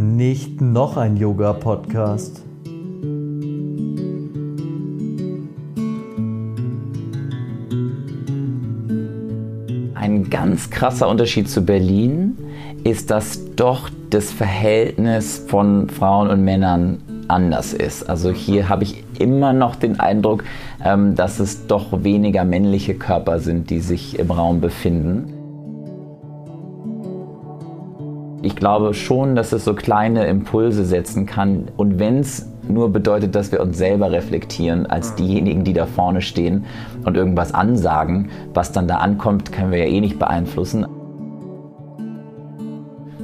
Nicht noch ein Yoga-Podcast. Ein ganz krasser Unterschied zu Berlin ist, dass doch das Verhältnis von Frauen und Männern anders ist. Also hier habe ich immer noch den Eindruck, ähm, dass es doch weniger männliche Körper sind, die sich im Raum befinden. Ich glaube schon, dass es so kleine Impulse setzen kann. Und wenn es nur bedeutet, dass wir uns selber reflektieren als diejenigen, die da vorne stehen und irgendwas ansagen, was dann da ankommt, können wir ja eh nicht beeinflussen.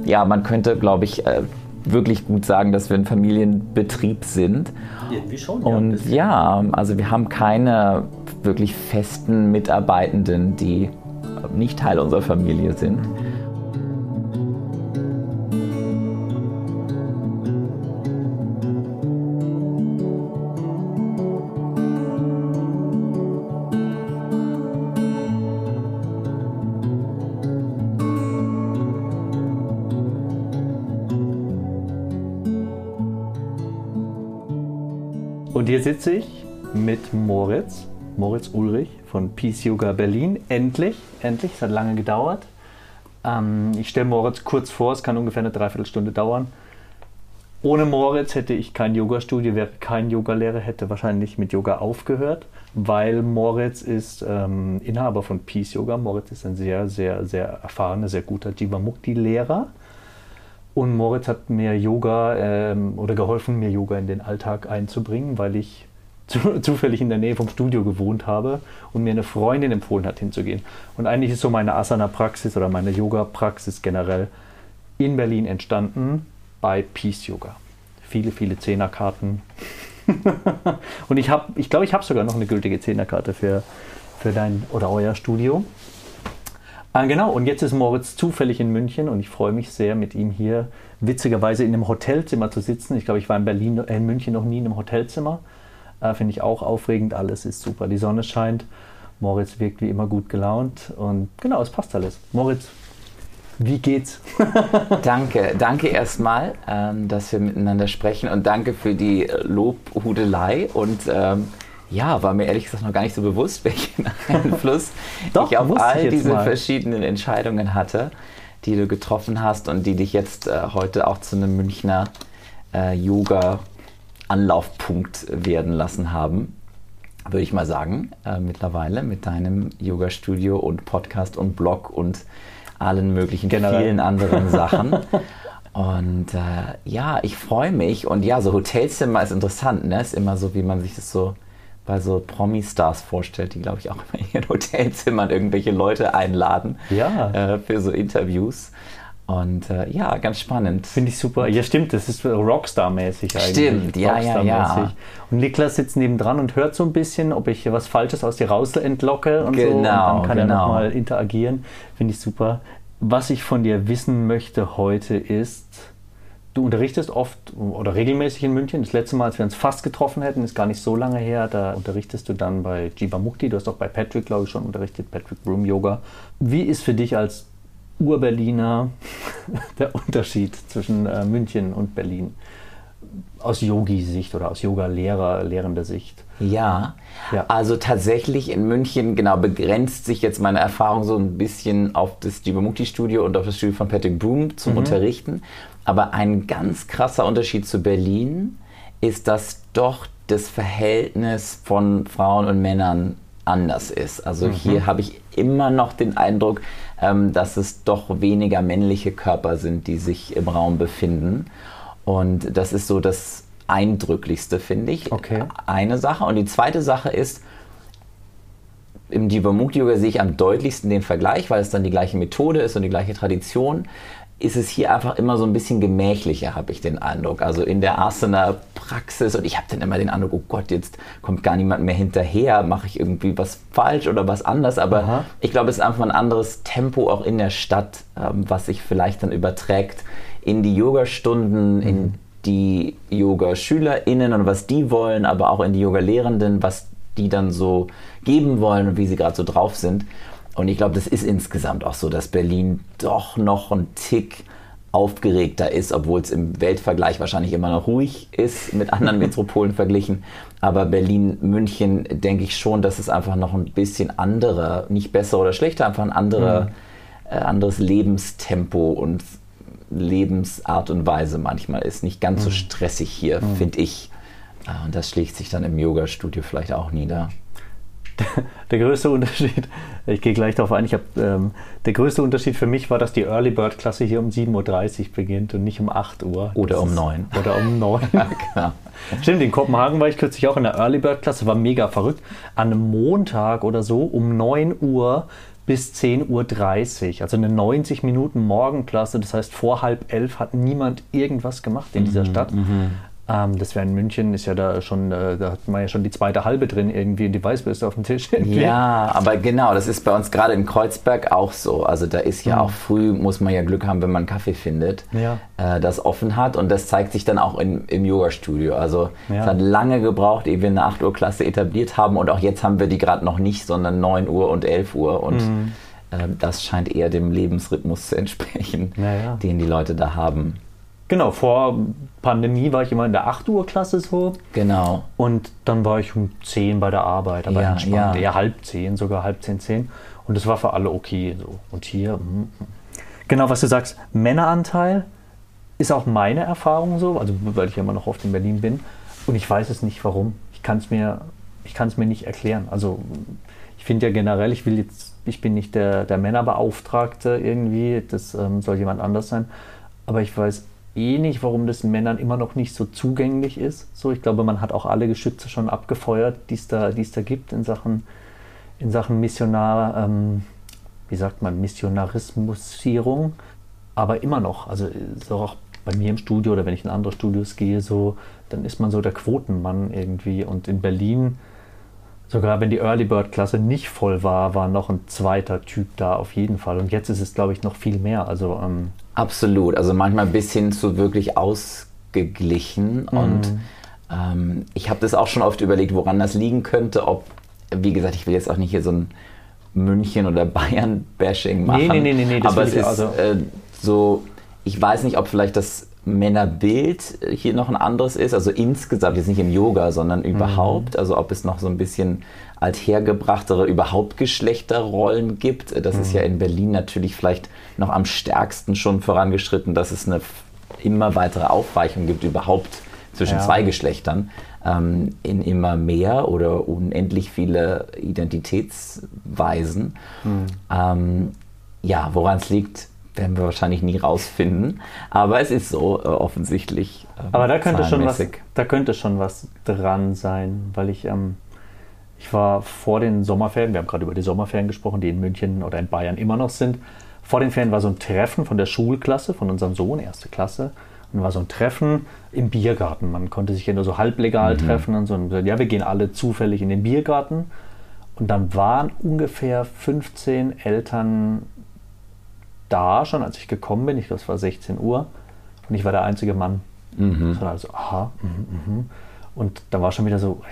Ja, man könnte, glaube ich, äh, wirklich gut sagen, dass wir ein Familienbetrieb sind. Irgendwie schon. Und ja, also wir haben keine wirklich festen Mitarbeitenden, die nicht Teil unserer Familie sind. Sitze ich mit Moritz, Moritz Ulrich von Peace Yoga Berlin. Endlich, endlich, es hat lange gedauert. Ähm, ich stelle Moritz kurz vor, es kann ungefähr eine Dreiviertelstunde dauern. Ohne Moritz hätte ich kein Yoga-Studio, wäre kein Yogalehrer, hätte wahrscheinlich mit Yoga aufgehört, weil Moritz ist ähm, Inhaber von Peace Yoga. Moritz ist ein sehr, sehr, sehr erfahrener, sehr guter Jivamukti-Lehrer. Und Moritz hat mir Yoga ähm, oder geholfen, mir Yoga in den Alltag einzubringen, weil ich zu, zufällig in der Nähe vom Studio gewohnt habe und mir eine Freundin empfohlen hat, hinzugehen. Und eigentlich ist so meine Asana-Praxis oder meine Yoga-Praxis generell in Berlin entstanden bei Peace Yoga. Viele, viele Zehnerkarten. und ich habe, ich glaube, ich habe sogar noch eine gültige Zehnerkarte für, für dein oder euer Studio. Ah, genau, und jetzt ist Moritz zufällig in München und ich freue mich sehr, mit ihm hier witzigerweise in einem Hotelzimmer zu sitzen. Ich glaube, ich war in Berlin, äh, in München noch nie in einem Hotelzimmer. Äh, Finde ich auch aufregend, alles ist super. Die Sonne scheint, Moritz wirkt wie immer gut gelaunt und genau, es passt alles. Moritz, wie geht's? danke, danke erstmal, ähm, dass wir miteinander sprechen und danke für die Lobhudelei und ähm, ja, war mir ehrlich gesagt noch gar nicht so bewusst, welchen Einfluss Doch, ich auf all ich diese mal. verschiedenen Entscheidungen hatte, die du getroffen hast und die dich jetzt äh, heute auch zu einem Münchner äh, Yoga-Anlaufpunkt werden lassen haben. Würde ich mal sagen, äh, mittlerweile mit deinem Yoga-Studio und Podcast und Blog und allen möglichen Generell. vielen anderen Sachen. Und äh, ja, ich freue mich. Und ja, so Hotelzimmer ist interessant, ne? Ist immer so, wie man sich das so bei so Promi-Stars vorstellt, die, glaube ich, auch immer in ihren Hotelzimmern irgendwelche Leute einladen ja. äh, für so Interviews. Und äh, ja, ganz spannend. Finde ich super. Ja, stimmt, das ist Rockstar-mäßig eigentlich. Stimmt, ja, ja, ja. Und Niklas sitzt nebendran und hört so ein bisschen, ob ich was Falsches aus dir raus entlocke und genau, so. Und dann kann genau. er nochmal interagieren. Finde ich super. Was ich von dir wissen möchte heute ist, Du unterrichtest oft oder regelmäßig in München. Das letzte Mal, als wir uns fast getroffen hätten, ist gar nicht so lange her. Da unterrichtest du dann bei Jiva Mukti. Du hast auch bei Patrick, glaube ich, schon unterrichtet, Patrick Broom Yoga. Wie ist für dich als Ur-Berliner der Unterschied zwischen äh, München und Berlin? Aus Yogi-Sicht oder aus Yoga-Lehrer, lehrender Sicht? Ja, ja, also tatsächlich in München, genau, begrenzt sich jetzt meine Erfahrung so ein bisschen auf das Jivamukti-Studio und auf das Studio von Patrick Broom zum mhm. Unterrichten. Aber ein ganz krasser Unterschied zu Berlin ist, dass doch das Verhältnis von Frauen und Männern anders ist. Also mhm. hier habe ich immer noch den Eindruck, ähm, dass es doch weniger männliche Körper sind, die sich im Raum befinden. Und das ist so das Eindrücklichste, finde ich. Okay. Eine Sache. Und die zweite Sache ist, im Jivamukti-Yoga sehe ich am deutlichsten den Vergleich, weil es dann die gleiche Methode ist und die gleiche Tradition ist es hier einfach immer so ein bisschen gemächlicher, habe ich den Eindruck. Also in der Asana-Praxis und ich habe dann immer den Eindruck, oh Gott, jetzt kommt gar niemand mehr hinterher, mache ich irgendwie was falsch oder was anders. Aber Aha. ich glaube, es ist einfach ein anderes Tempo auch in der Stadt, ähm, was sich vielleicht dann überträgt in die Yogastunden, mhm. in die Yoga-SchülerInnen und was die wollen, aber auch in die Yoga-Lehrenden, was die dann so geben wollen und wie sie gerade so drauf sind. Und ich glaube, das ist insgesamt auch so, dass Berlin doch noch ein Tick aufgeregter ist, obwohl es im Weltvergleich wahrscheinlich immer noch ruhig ist mit anderen Metropolen verglichen. Aber Berlin, München, denke ich schon, dass es einfach noch ein bisschen andere, nicht besser oder schlechter, einfach ein andere, mhm. äh, anderes Lebenstempo und Lebensart und Weise manchmal ist. Nicht ganz mhm. so stressig hier, mhm. finde ich. Ah, und das schlägt sich dann im Yoga-Studio vielleicht auch nieder. Der größte Unterschied, ich gehe gleich darauf ein, ich hab, ähm, der größte Unterschied für mich war, dass die Early Bird Klasse hier um 7.30 Uhr beginnt und nicht um 8 Uhr. Oder das um 9. Oder um 9. ja, genau. Stimmt, in Kopenhagen war ich kürzlich auch in der Early Bird Klasse, war mega verrückt. An einem Montag oder so um 9 Uhr bis 10.30 Uhr, also eine 90 Minuten Morgenklasse. Das heißt, vor halb elf hat niemand irgendwas gemacht in dieser mhm, Stadt. Mhm. Ähm, das wäre in München, ist ja da schon, äh, da hat man ja schon die zweite halbe drin, irgendwie die Weißbürste auf dem Tisch. Ja, aber genau, das ist bei uns gerade in Kreuzberg auch so. Also da ist ja mhm. auch früh, muss man ja Glück haben, wenn man Kaffee findet, ja. äh, das offen hat. Und das zeigt sich dann auch in, im Yoga-Studio. Also ja. es hat lange gebraucht, ehe wir eine 8 Uhr Klasse etabliert haben. Und auch jetzt haben wir die gerade noch nicht, sondern 9 Uhr und 11 Uhr. Und mhm. äh, das scheint eher dem Lebensrhythmus zu entsprechen, ja, den die Leute da haben. Genau, vor Pandemie war ich immer in der 8 Uhr Klasse so. Genau. Und dann war ich um 10 bei der Arbeit, aber ja, entspannt, ja. eher halb 10, sogar halb 10, 10. Und das war für alle okay. So. Und hier, mm, mm. genau, was du sagst, Männeranteil ist auch meine Erfahrung so, also weil ich ja immer noch oft in Berlin bin. Und ich weiß es nicht warum. Ich kann es mir, mir nicht erklären. Also ich finde ja generell, ich will jetzt, ich bin nicht der, der Männerbeauftragte irgendwie, das ähm, soll jemand anders sein. Aber ich weiß eh nicht, warum das Männern immer noch nicht so zugänglich ist. So, ich glaube, man hat auch alle Geschütze schon abgefeuert, die es da, da gibt in Sachen, in Sachen Missionar, ähm, wie sagt man, Missionarismusierung. Aber immer noch, also so auch bei mir im Studio oder wenn ich in andere Studios gehe, so, dann ist man so der Quotenmann irgendwie. Und in Berlin, sogar wenn die Early Bird Klasse nicht voll war, war noch ein zweiter Typ da auf jeden Fall. Und jetzt ist es, glaube ich, noch viel mehr. Also ähm, Absolut, also manchmal bis hin zu wirklich ausgeglichen. Mhm. Und ähm, ich habe das auch schon oft überlegt, woran das liegen könnte. Ob, wie gesagt, ich will jetzt auch nicht hier so ein München- oder Bayern-Bashing machen. Nee, nee, nee, nee, das Aber es ist also. äh, so, ich weiß nicht, ob vielleicht das Männerbild hier noch ein anderes ist, also insgesamt, jetzt nicht im Yoga, sondern mhm. überhaupt, mhm. also ob es noch so ein bisschen althergebrachtere überhaupt Geschlechterrollen gibt. Das mhm. ist ja in Berlin natürlich vielleicht noch am stärksten schon vorangeschritten, dass es eine immer weitere Aufweichung gibt überhaupt zwischen ja. zwei Geschlechtern ähm, in immer mehr oder unendlich viele Identitätsweisen. Mhm. Ähm, ja, woran es liegt, werden wir wahrscheinlich nie rausfinden. Aber es ist so äh, offensichtlich. Ähm, Aber da könnte, schon was, da könnte schon was dran sein, weil ich, ähm, ich war vor den Sommerferien, wir haben gerade über die Sommerferien gesprochen, die in München oder in Bayern immer noch sind. Vor den Ferien war so ein Treffen von der Schulklasse, von unserem Sohn, erste Klasse. Und war so ein Treffen im Biergarten. Man konnte sich ja nur so halblegal mhm. treffen und so. Und ja, wir gehen alle zufällig in den Biergarten. Und dann waren ungefähr 15 Eltern da schon, als ich gekommen bin. Ich glaube, es war 16 Uhr. Und ich war der einzige Mann. Mhm. Das war also, aha, mh, mh. Und da war schon wieder so,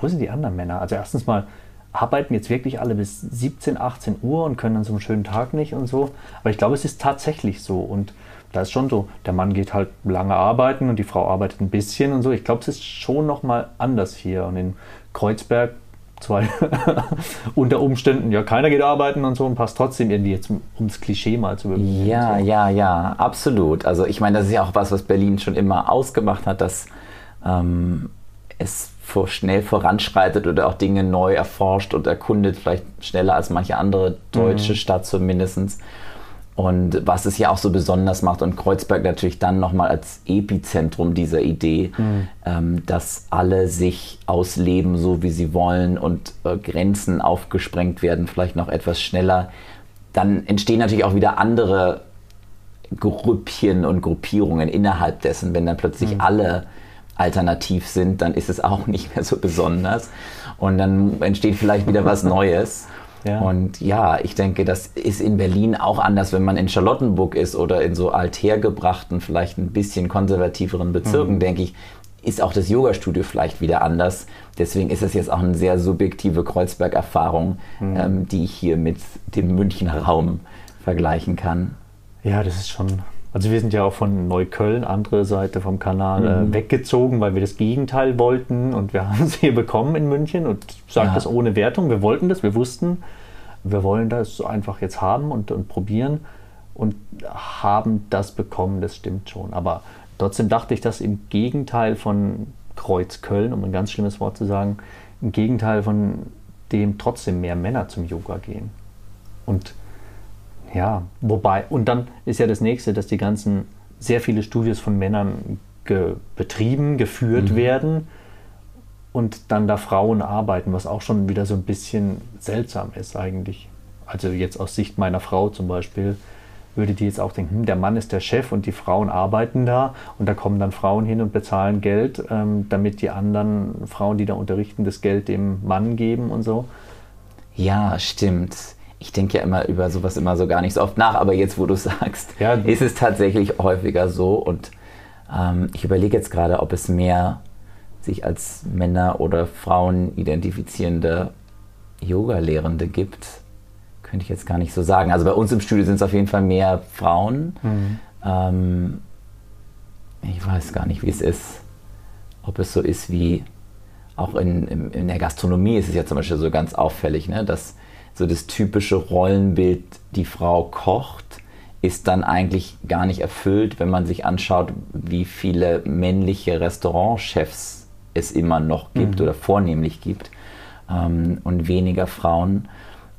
wo sind die anderen Männer? Also erstens mal, arbeiten jetzt wirklich alle bis 17, 18 Uhr und können an so einem schönen Tag nicht und so. Aber ich glaube, es ist tatsächlich so. Und da ist schon so, der Mann geht halt lange arbeiten und die Frau arbeitet ein bisschen und so. Ich glaube, es ist schon nochmal anders hier. Und in Kreuzberg zwei unter Umständen, ja, keiner geht arbeiten und so und passt trotzdem irgendwie jetzt, um das Klischee mal zu bekommen. Ja, so. ja, ja, absolut. Also ich meine, das ist ja auch was, was Berlin schon immer ausgemacht hat, dass ähm, es vor, schnell voranschreitet oder auch Dinge neu erforscht und erkundet, vielleicht schneller als manche andere deutsche mhm. Stadt zumindest. Und was es ja auch so besonders macht und Kreuzberg natürlich dann nochmal als Epizentrum dieser Idee, mhm. ähm, dass alle sich ausleben, so wie sie wollen und äh, Grenzen aufgesprengt werden, vielleicht noch etwas schneller. Dann entstehen natürlich auch wieder andere Grüppchen und Gruppierungen innerhalb dessen, wenn dann plötzlich mhm. alle alternativ sind, dann ist es auch nicht mehr so besonders. Und dann entsteht vielleicht wieder was Neues. Ja. Und ja, ich denke, das ist in Berlin auch anders, wenn man in Charlottenburg ist oder in so althergebrachten, vielleicht ein bisschen konservativeren Bezirken, mhm. denke ich, ist auch das Yoga-Studio vielleicht wieder anders. Deswegen ist es jetzt auch eine sehr subjektive Kreuzberg-Erfahrung, mhm. ähm, die ich hier mit dem Münchner Raum vergleichen kann. Ja, das ist schon, Also wir sind ja auch von Neukölln, andere Seite vom Kanal, äh, Mhm. weggezogen, weil wir das Gegenteil wollten und wir haben es hier bekommen in München und sage Ja. das ohne Wertung. Wir wollten das, wir wussten, wir wollen das einfach jetzt haben und, und probieren und haben das bekommen, das stimmt schon. Aber trotzdem dachte ich, dass im Gegenteil von Kreuzköln, um ein ganz schlimmes Wort zu sagen, im Gegenteil von dem trotzdem mehr Männer zum Yoga gehen. Und ja, wobei, und dann ist ja das nächste, dass die ganzen, sehr viele Studios von Männern ge betrieben, geführt werden und dann da Frauen arbeiten, was auch schon wieder so ein bisschen seltsam ist eigentlich. Also jetzt aus Sicht meiner Frau zum Beispiel, würde die jetzt auch denken, hm, der Mann ist der Chef und die Frauen arbeiten da und da kommen dann Frauen hin und bezahlen Geld, ähm, damit die anderen Frauen, die da unterrichten, das Geld dem Mann geben und so. Ja, stimmt. Ich denke ja immer über sowas immer so gar nicht so oft nach, aber jetzt, wo du sagst, Ja. ist es tatsächlich häufiger so. Und ähm, ich überlege jetzt gerade, ob es mehr sich als Männer oder Frauen identifizierende Yoga-Lehrende gibt. Könnte ich jetzt gar nicht so sagen. Also bei uns im Studio sind es auf jeden Fall mehr Frauen. Ähm, ich weiß gar nicht, wie es ist. Ob es so ist wie auch in, in, in der Gastronomie ist es ja zum Beispiel so ganz auffällig, ne? dass so das typische Rollenbild, die Frau kocht, ist dann eigentlich gar nicht erfüllt, wenn man sich anschaut, wie viele männliche Restaurantchefs es immer noch gibt oder vornehmlich gibt ähm, und weniger Frauen.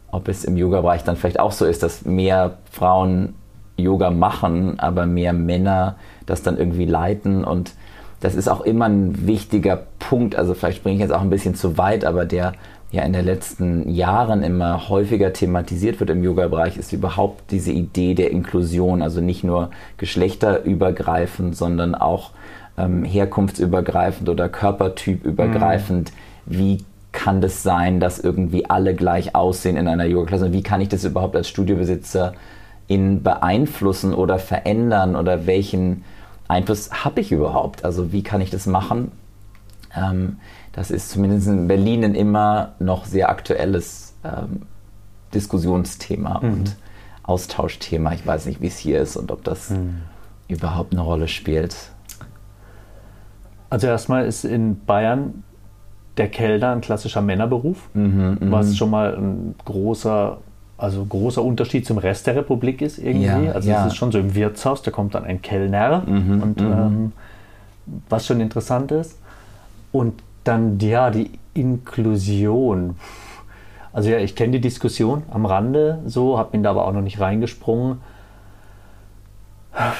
Ob es im Yoga-Bereich dann vielleicht auch so ist, dass mehr Frauen Yoga machen, aber mehr Männer das dann irgendwie leiten. Und das ist auch immer ein wichtiger Punkt, also vielleicht springe ich jetzt auch ein bisschen zu weit, aber der ja in den letzten Jahren immer häufiger thematisiert wird im Yoga-Bereich, ist überhaupt diese Idee der Inklusion, also nicht nur geschlechterübergreifend, sondern auch ähm, herkunftsübergreifend oder körpertypübergreifend. Wie kann das sein, dass irgendwie alle gleich aussehen in einer Yoga-Klasse? Und wie kann ich das überhaupt als Studiobesitzer in beeinflussen oder verändern oder welchen Einfluss habe ich überhaupt? Also wie kann ich das machen? Ähm, das ist zumindest in Berlin ein immer noch sehr aktuelles ähm, Diskussionsthema und Austauschthema. Ich weiß nicht, wie es hier ist und ob das überhaupt eine Rolle spielt. Also erstmal ist in Bayern der Kellner ein klassischer Männerberuf, Mhm, was schon mal ein großer, also großer Unterschied zum Rest der Republik ist irgendwie. Ja, also ja. Mhm, es ist schon so im Wirtshaus, da kommt dann ein Kellner und ähm, was schon interessant ist. Und dann ja die Inklusion. Also ja, ich kenne die Diskussion am Rande so, habe bin da aber auch noch nicht reingesprungen.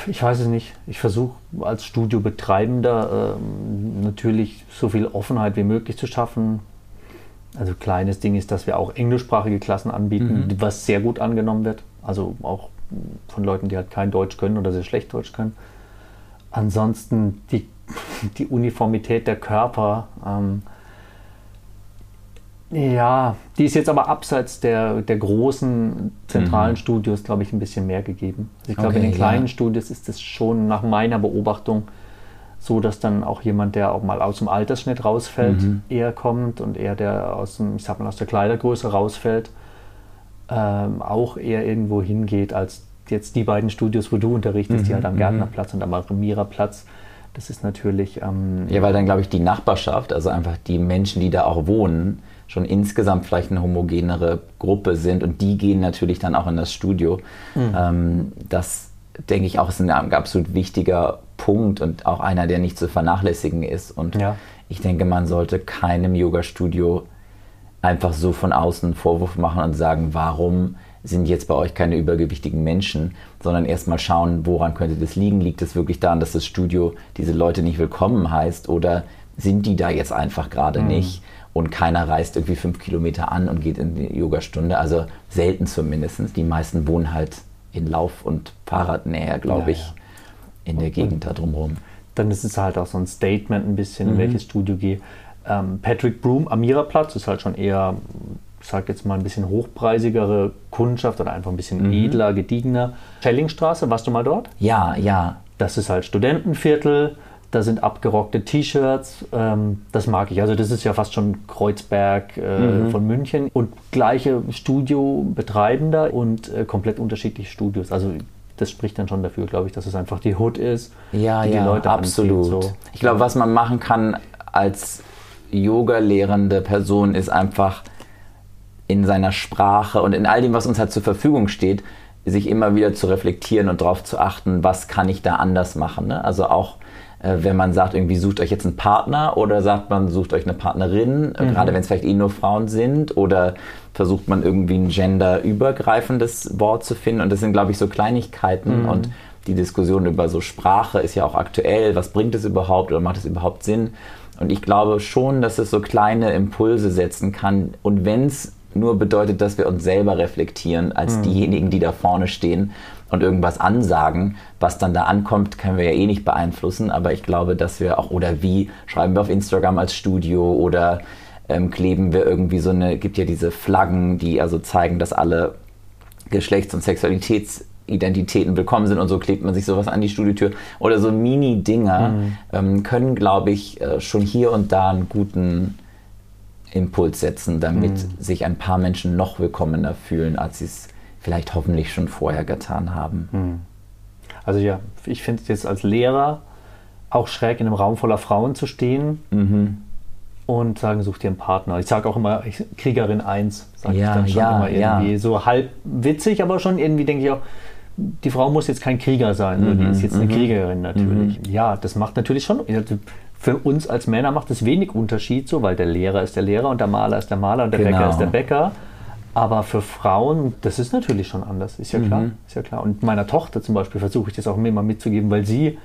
Ich weiß es nicht. Ich versuche als Studiobetreibender ähm, natürlich so viel Offenheit wie möglich zu schaffen. Also kleines Ding ist, dass wir auch englischsprachige Klassen anbieten, was sehr gut angenommen wird. Also auch von Leuten, die halt kein Deutsch können oder sehr schlecht Deutsch können. Ansonsten die, die Uniformität der Körper. Ähm, ja, die ist jetzt aber abseits der, der großen zentralen Studios, glaube ich, ein bisschen mehr gegeben. Also ich glaube, in Okay, den kleinen ja. Studios ist es schon nach meiner Beobachtung so, dass dann auch jemand, der auch mal aus dem Altersschnitt rausfällt, eher kommt und eher der aus dem, ich sag mal, aus der Kleidergröße rausfällt, ähm, auch eher irgendwo hingeht, als jetzt die beiden Studios, wo du unterrichtest, die halt am Gärtnerplatz und am Amiraplatz. Das ist natürlich ähm, Ja, weil dann glaube ich die Nachbarschaft, also einfach die Menschen, die da auch wohnen, schon insgesamt vielleicht eine homogenere Gruppe sind und die gehen natürlich dann auch in das Studio. Ähm, das denke ich auch ist ein absolut wichtiger Punkt und auch einer, der nicht zu vernachlässigen ist. Und Ja. ich denke, man sollte keinem Yoga-Studio einfach so von außen einen Vorwurf machen und sagen, warum sind jetzt bei euch keine übergewichtigen Menschen, sondern erstmal schauen, woran könnte das liegen? Liegt es wirklich daran, dass das Studio diese Leute nicht willkommen heißt oder sind die da jetzt einfach gerade nicht und keiner reist irgendwie fünf Kilometer an und geht in die Yogastunde? Also selten zumindest. Die meisten wohnen halt in Lauf- und Fahrradnähe, glaube Ja, ich, in der Gegend da drumherum. dann ist es halt auch so ein Statement ein bisschen, in welches Studio gehe. Ähm, Patrick Broom, Amiraplatz, ist halt schon eher, ich sag jetzt mal, ein bisschen hochpreisigere Kundschaft oder einfach ein bisschen edler, gediegener. Schellingstraße, warst du mal dort? Ja, ja. Das ist halt Studentenviertel, da sind abgerockte T-Shirts, ähm, das mag ich. Also das ist ja fast schon Kreuzberg äh, von München und gleiche Studio-Betreibender und äh, komplett unterschiedliche Studios. Also das spricht dann schon dafür, glaube ich, dass es einfach die Hood ist, ja, die ja, die Leute absolut. anzieht, so. Ich glaube, was man machen kann als Yoga-lehrende Person ist einfach in seiner Sprache und in all dem, was uns halt zur Verfügung steht, sich immer wieder zu reflektieren und darauf zu achten, was kann ich da anders machen. Ne? Also auch äh, wenn man sagt, irgendwie sucht euch jetzt einen Partner oder sagt man, sucht euch eine Partnerin, äh, gerade wenn es vielleicht eh nur Frauen sind oder versucht man irgendwie ein genderübergreifendes Wort zu finden und das sind, glaube ich, so Kleinigkeiten und die Diskussion über so Sprache ist ja auch aktuell, was bringt es überhaupt oder macht es überhaupt Sinn? Und ich glaube schon, dass es so kleine Impulse setzen kann und wenn es nur bedeutet, dass wir uns selber reflektieren als diejenigen, die da vorne stehen und irgendwas ansagen. Was dann da ankommt, können wir ja eh nicht beeinflussen, aber ich glaube, dass wir auch, oder wie, schreiben wir auf Instagram als Studio oder ähm, kleben wir irgendwie so eine, gibt ja diese Flaggen, die also zeigen, dass alle Geschlechts- und Sexualitätsidentitäten willkommen sind und so klebt man sich sowas an die Studiotür. Oder so Mini-Dinger ähm, können, glaube ich, äh, schon hier und da einen guten Impuls setzen, damit sich ein paar Menschen noch willkommener fühlen, als sie es vielleicht hoffentlich schon vorher getan haben. Also ja, ich finde es jetzt als Lehrer auch schräg, in einem Raum voller Frauen zu stehen Mhm. und sagen, such dir einen Partner. Ich sage auch immer, ich, Kriegerin 1, sage Ja, ich dann schon ja, immer irgendwie. ja. So halb witzig, aber schon irgendwie denke ich auch, die Frau muss jetzt kein Krieger sein, so, die ist jetzt eine Kriegerin natürlich. Ja, das macht natürlich schon, für uns als Männer macht es wenig Unterschied so, weil der Lehrer ist der Lehrer und der Maler ist der Maler und der Genau. Bäcker ist der Bäcker. Aber für Frauen, das ist natürlich schon anders, ist ja klar. Ist ja klar. Und meiner Tochter zum Beispiel versuche ich das auch immer mitzugeben, weil sie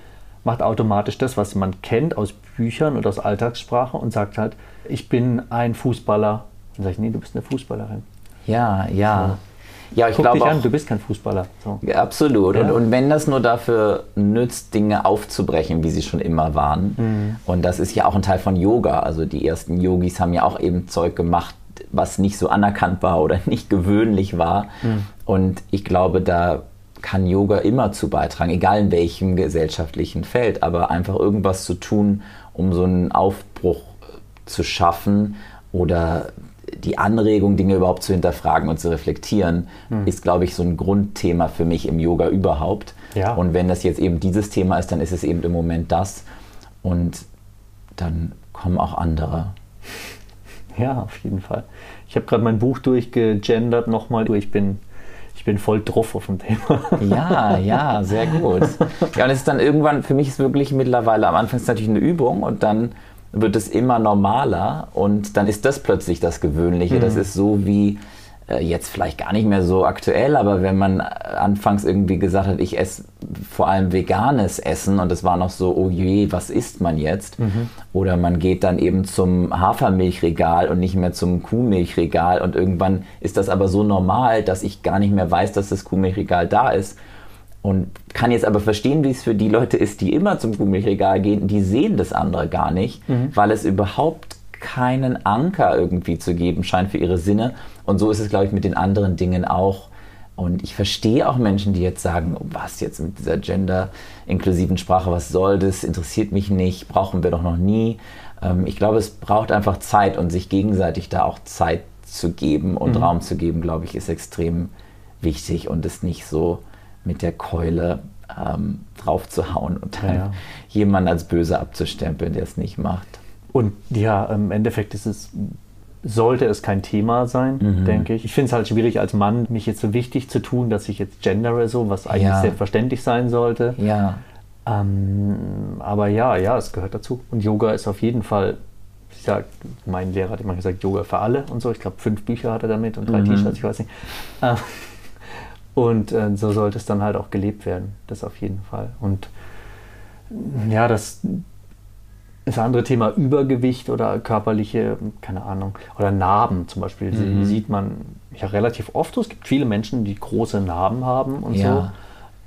macht automatisch das, was man kennt aus Büchern und aus Alltagssprache und sagt halt, ich bin ein Fußballer. Dann sage ich, nee, du bist eine Fußballerin. Ja, ja. Ja, ich Guck glaube dich auch, an, du bist kein Fußballer. So. Ja, absolut. Ja. Und, und wenn das nur dafür nützt, Dinge aufzubrechen, wie sie schon immer waren. Mhm. Und das ist ja auch ein Teil von Yoga. Also die ersten Yogis haben ja auch eben Zeug gemacht, was nicht so anerkannt war oder nicht gewöhnlich war. Mhm. Und ich glaube, da kann Yoga immer zu beitragen, egal in welchem gesellschaftlichen Feld, aber einfach irgendwas zu tun, um so einen Aufbruch äh, zu schaffen oder die Anregung, Dinge überhaupt zu hinterfragen und zu reflektieren, ist, glaube ich, so ein Grundthema für mich im Yoga überhaupt. Ja. Und wenn das jetzt eben dieses Thema ist, dann ist es eben im Moment das. Und dann kommen auch andere. Ja, auf jeden Fall. Ich habe gerade mein Buch durchgegendert nochmal. Ich bin, ich bin voll drauf auf dem Thema. Ja, ja, sehr gut. Ja, und es ist dann irgendwann, für mich ist wirklich mittlerweile, am Anfang ist es natürlich eine Übung und dann wird es immer normaler und dann ist das plötzlich das Gewöhnliche. Das ist so wie, äh, jetzt vielleicht gar nicht mehr so aktuell, aber wenn man äh, anfangs irgendwie gesagt hat, ich esse vor allem veganes Essen und es war noch so, oh je, was isst man jetzt? Oder man geht dann eben zum Hafermilchregal und nicht mehr zum Kuhmilchregal und irgendwann ist das aber so normal, dass ich gar nicht mehr weiß, dass das Kuhmilchregal da ist. Und kann jetzt aber verstehen, wie es für die Leute ist, die immer zum Kuhmilchregal gehen, die sehen das andere gar nicht, weil es überhaupt keinen Anker irgendwie zu geben scheint für ihre Sinne. Und so ist es, glaube ich, mit den anderen Dingen auch. Und ich verstehe auch Menschen, die jetzt sagen, oh, was jetzt mit dieser gender-inklusiven Sprache, was soll das, interessiert mich nicht, brauchen wir doch noch nie. Ähm, ich glaube, es braucht einfach Zeit und sich gegenseitig da auch Zeit zu geben und Raum zu geben, glaube ich, ist extrem wichtig und es nicht so mit der Keule ähm, drauf zu hauen und dann Ja. jemanden als böse abzustempeln, der es nicht macht. Und ja, im Endeffekt ist es, sollte es kein Thema sein, denke ich. Ich finde es halt schwierig als Mann, mich jetzt so wichtig zu tun, dass ich jetzt gendere, so, was eigentlich Ja. selbstverständlich sein sollte. Ja, Ähm, aber ja, ja, es gehört dazu. Und Yoga ist auf jeden Fall, ich sag, mein Lehrer hat immer gesagt, Yoga für alle und so. Ich glaube, fünf Bücher hat er damit und drei T-Shirts, ich weiß nicht. Äh, Und äh, so sollte es dann halt auch gelebt werden. Das auf jeden Fall. Und ja, das, das andere Thema Übergewicht oder körperliche, keine Ahnung, oder Narben zum Beispiel, sie- sieht man ja relativ oft. Es gibt viele Menschen, die große Narben haben und Ja.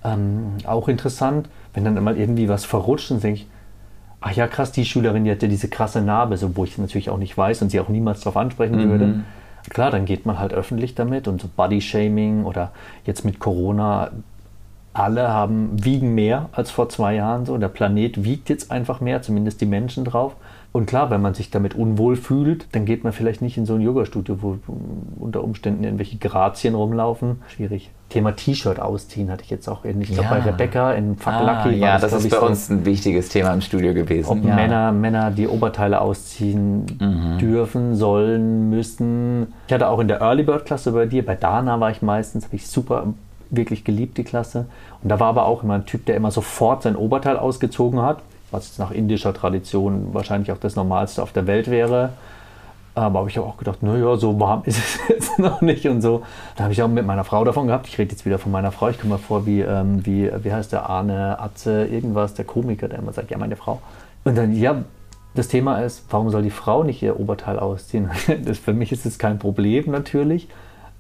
so. Ähm, auch interessant, wenn dann mal irgendwie was verrutscht und denke ich, ach ja, krass, die Schülerin, die hatte diese krasse Narbe, so, wo ich natürlich auch nicht weiß und sie auch niemals darauf ansprechen würde. Klar, dann geht man halt öffentlich damit und so Body-Shaming oder jetzt mit Corona alle haben, wiegen mehr als vor zwei Jahren so. Der Planet wiegt jetzt einfach mehr, zumindest die Menschen drauf. Und klar, wenn man sich damit unwohl fühlt, dann geht man vielleicht nicht in so ein Yoga-Studio, wo unter Umständen irgendwelche Grazien rumlaufen. Schwierig. Thema T-Shirt ausziehen hatte ich jetzt auch ähnlich. Ich Ja. glaube, bei Rebecca in Fuck Ah, Lucky ja, das, glaub ist bei so. uns ein wichtiges Thema im Studio gewesen. Ob ja. Männer, Männer die Oberteile ausziehen Mhm. dürfen, sollen, müssen. Ich hatte auch in der Early Bird Klasse bei dir, bei Dana war ich meistens, habe ich super, wirklich geliebt, die Klasse. Und da war aber auch immer ein Typ, der immer sofort sein Oberteil ausgezogen hat, was jetzt nach indischer Tradition wahrscheinlich auch das Normalste auf der Welt wäre. Aber habe ich auch gedacht, naja, so warm ist es jetzt noch nicht und so. Da habe ich auch mit meiner Frau davon gehabt. Ich rede jetzt wieder von meiner Frau. Ich komme mir vor wie, ähm, wie, wie heißt der Arne Atze, irgendwas, der Komiker, der immer sagt, ja, meine Frau. Und dann, ja, das Thema ist, warum soll die Frau nicht ihr Oberteil ausziehen? Das, für mich ist es kein Problem natürlich,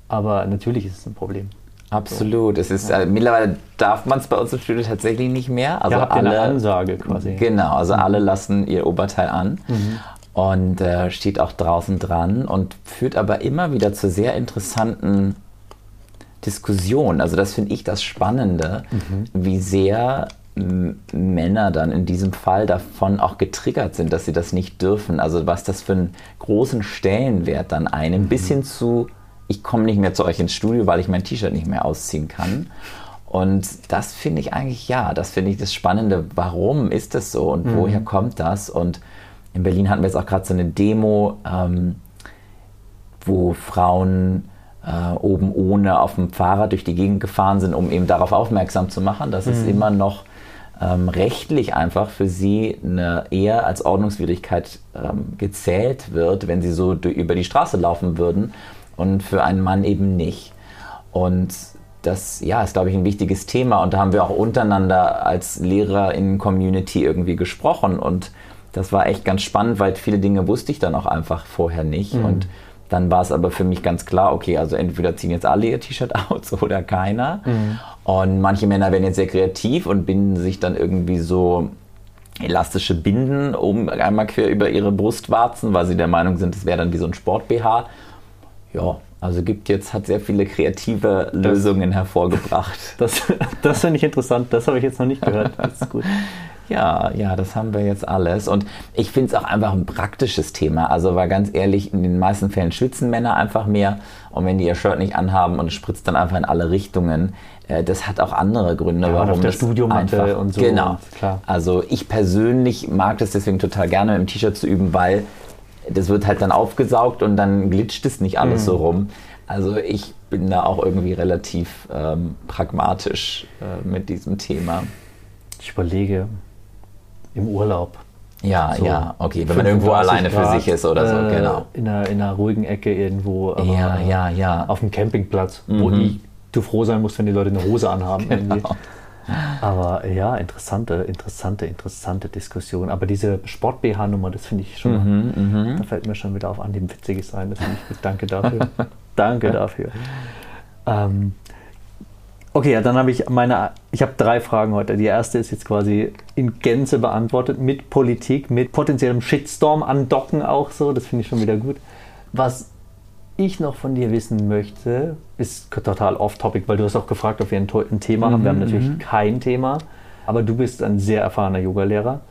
aber natürlich ist es ein Problem. Absolut. Es ist, äh, mittlerweile darf man es bei uns im Studio tatsächlich nicht mehr. Also ja, ihr eine alle, Ansage quasi. Genau, also alle lassen ihr Oberteil an Mhm. und äh, steht auch draußen dran und führt aber immer wieder zu sehr interessanten Diskussionen. Also das finde ich das Spannende, Mhm. wie sehr Männer dann in diesem Fall davon auch getriggert sind, dass sie das nicht dürfen. Also was das für einen großen Stellenwert dann einem, bis hin zu, ich komme nicht mehr zu euch ins Studio, weil ich mein T-Shirt nicht mehr ausziehen kann. Und das finde ich eigentlich, ja, das finde ich das Spannende. Warum ist das so und woher kommt das? Und in Berlin hatten wir jetzt auch gerade so eine Demo, ähm, wo Frauen äh, oben ohne auf dem Fahrrad durch die Gegend gefahren sind, um eben darauf aufmerksam zu machen, dass es immer noch ähm, rechtlich einfach für sie eine, eher als Ordnungswidrigkeit ähm, gezählt wird, wenn sie so über die Straße laufen würden und für einen Mann eben nicht. Und das ja, ist, glaube ich, ein wichtiges Thema. Und da haben wir auch untereinander als Lehrer-in-Community irgendwie gesprochen. Und das war echt ganz spannend, weil viele Dinge wusste ich dann auch einfach vorher nicht. Und dann war es aber für mich ganz klar, okay, also entweder ziehen jetzt alle ihr T-Shirt aus oder keiner. Und manche Männer werden jetzt sehr kreativ und binden sich dann irgendwie so elastische Binden oben einmal quer über ihre Brustwarzen, weil sie der Meinung sind, es wäre dann wie so ein Sport-BH. Ja, also gibt jetzt, hat sehr viele kreative Lösungen hervorgebracht. Das, das finde ich interessant, das habe ich jetzt noch nicht gehört. Das ist gut. Ja, ja, das haben wir jetzt alles. Und ich finde es auch einfach ein praktisches Thema. Also, weil ganz ehrlich, in den meisten Fällen schwitzen Männer einfach mehr. Und wenn die ihr Shirt nicht anhaben und es spritzt dann einfach in alle Richtungen, äh, das hat auch andere Gründe, Ja, warum das Studiomatte einfach, und so, Genau. klar. Also, ich persönlich mag das deswegen total gerne, mit dem T-Shirt zu üben, weil das wird halt dann aufgesaugt und dann glitscht es nicht alles Mhm. so rum. Also, ich bin da auch irgendwie relativ ähm, pragmatisch äh, mit diesem Thema. Ich überlege, im Urlaub. Ja, So ja, okay, wenn man irgendwo 35 alleine für Grad, sich ist oder so, äh, genau. In einer, in einer ruhigen Ecke irgendwo. aber, Ja, äh, ja, ja. Auf dem Campingplatz, wo ich, du froh sein musst, wenn die Leute eine Hose anhaben. Irgendwie. Aber ja, interessante, interessante, interessante Diskussion. Aber diese Sport-BH-Nummer, das finde ich schon, Mhm, da fällt mir schon wieder auf an, dem witzig sein. Das finde ich gut. Danke dafür. Danke dafür. Ähm, okay, ja, dann habe ich meine, ich habe drei Fragen heute. Die erste ist jetzt quasi in Gänze beantwortet, mit Politik, mit potenziellem Shitstorm andocken auch so. Das finde ich schon wieder gut. Was ich noch von dir wissen möchte, ist total off-topic, weil du hast auch gefragt, ob wir ein, ein Thema haben. Wir haben natürlich kein Thema, aber du bist ein sehr erfahrener Yogalehrer.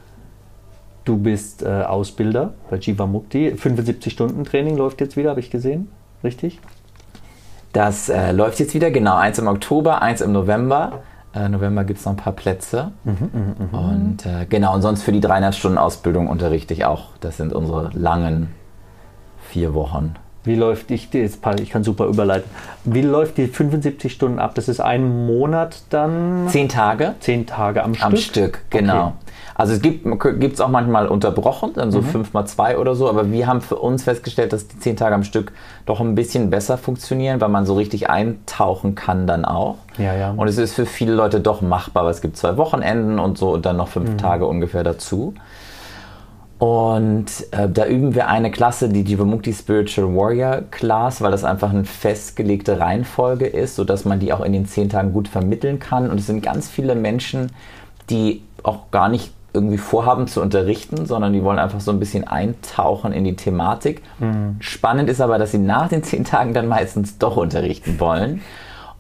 Du bist äh, Ausbilder bei Jiva Mukti. 75 Stunden Training läuft jetzt wieder, habe ich gesehen. Richtig? Das äh, läuft jetzt wieder, genau, eins im Oktober, eins im November. Äh, November gibt es noch ein paar Plätze. und äh, genau, und sonst für die dreieinhalb Stunden Ausbildung unterrichte ich auch. Das sind unsere langen vier Wochen. Wie läuft ich, jetzt, ich kann super überleiten. Wie läuft die 75 Stunden ab? Das ist ein Monat dann? Zehn Tage Zehn Tage am Stück? am Stück, genau. Okay. Also es gibt es auch manchmal unterbrochen, dann so fünf mal zwei oder so, aber wir haben für uns festgestellt, dass die zehn Tage am Stück doch ein bisschen besser funktionieren, weil man so richtig eintauchen kann dann auch. Ja, ja. Und es ist für viele Leute doch machbar, weil es gibt zwei Wochenenden und so und dann noch fünf Tage ungefähr dazu. Und äh, da üben wir eine Klasse, die Jivamukti Spiritual Warrior Class, weil das einfach eine festgelegte Reihenfolge ist, sodass man die auch in den zehn Tagen gut vermitteln kann. Und es sind ganz viele Menschen, die auch gar nicht irgendwie vorhaben zu unterrichten, sondern die wollen einfach so ein bisschen eintauchen in die Thematik. Spannend ist aber, dass sie nach den zehn Tagen dann meistens doch unterrichten wollen.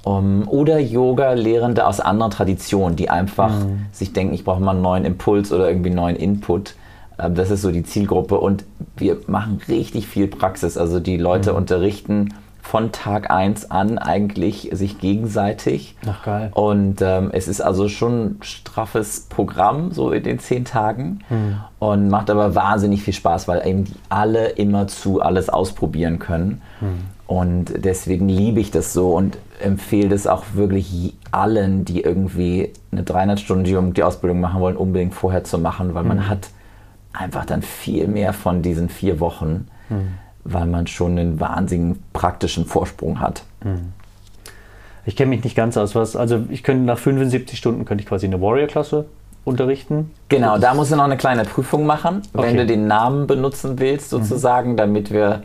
Um, oder Yoga-Lehrende aus anderen Traditionen, die einfach mhm. sich denken, ich brauche mal einen neuen Impuls oder irgendwie einen neuen Input. Ähm, das ist so die Zielgruppe und wir machen richtig viel Praxis. Also die Leute mhm. unterrichten von Tag 1 an eigentlich sich gegenseitig. Ach geil. Und ähm, es ist also schon ein straffes Programm, so in den zehn Tagen. Mhm. Und macht aber wahnsinnig viel Spaß, weil eben die alle immer zu alles ausprobieren können. Mhm. Und deswegen liebe ich das so und empfehle das auch wirklich allen, die irgendwie eine 300 Stunden die Ausbildung machen wollen, unbedingt vorher zu machen, weil mhm. man hat einfach dann viel mehr von diesen vier Wochen, mhm. weil man schon einen wahnsinnigen praktischen Vorsprung hat. Mhm. Ich kenne mich nicht ganz aus, was, also ich könnte nach 75 Stunden könnte ich quasi eine Warrior-Klasse unterrichten. Genau, da musst du noch eine kleine Prüfung machen, okay. wenn du den Namen benutzen willst, mhm. sozusagen, damit wir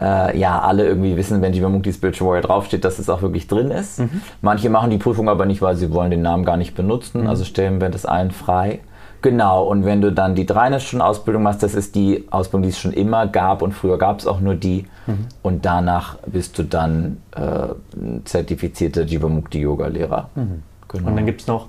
äh, ja alle irgendwie wissen, wenn Jivamukti Spiritual Warrior draufsteht, dass es auch wirklich drin ist. Mhm. Manche machen die Prüfung aber nicht, weil sie wollen den Namen gar nicht benutzen. Mhm. Also stellen wir das allen frei. Genau, und wenn du dann die 300 Stunden Ausbildung machst, das ist die Ausbildung, die es schon immer gab und früher gab es auch nur die. Mhm. Und danach bist du dann äh, zertifizierter Jivamukti Yoga Lehrer. Mhm. Genau. Und dann gibt es noch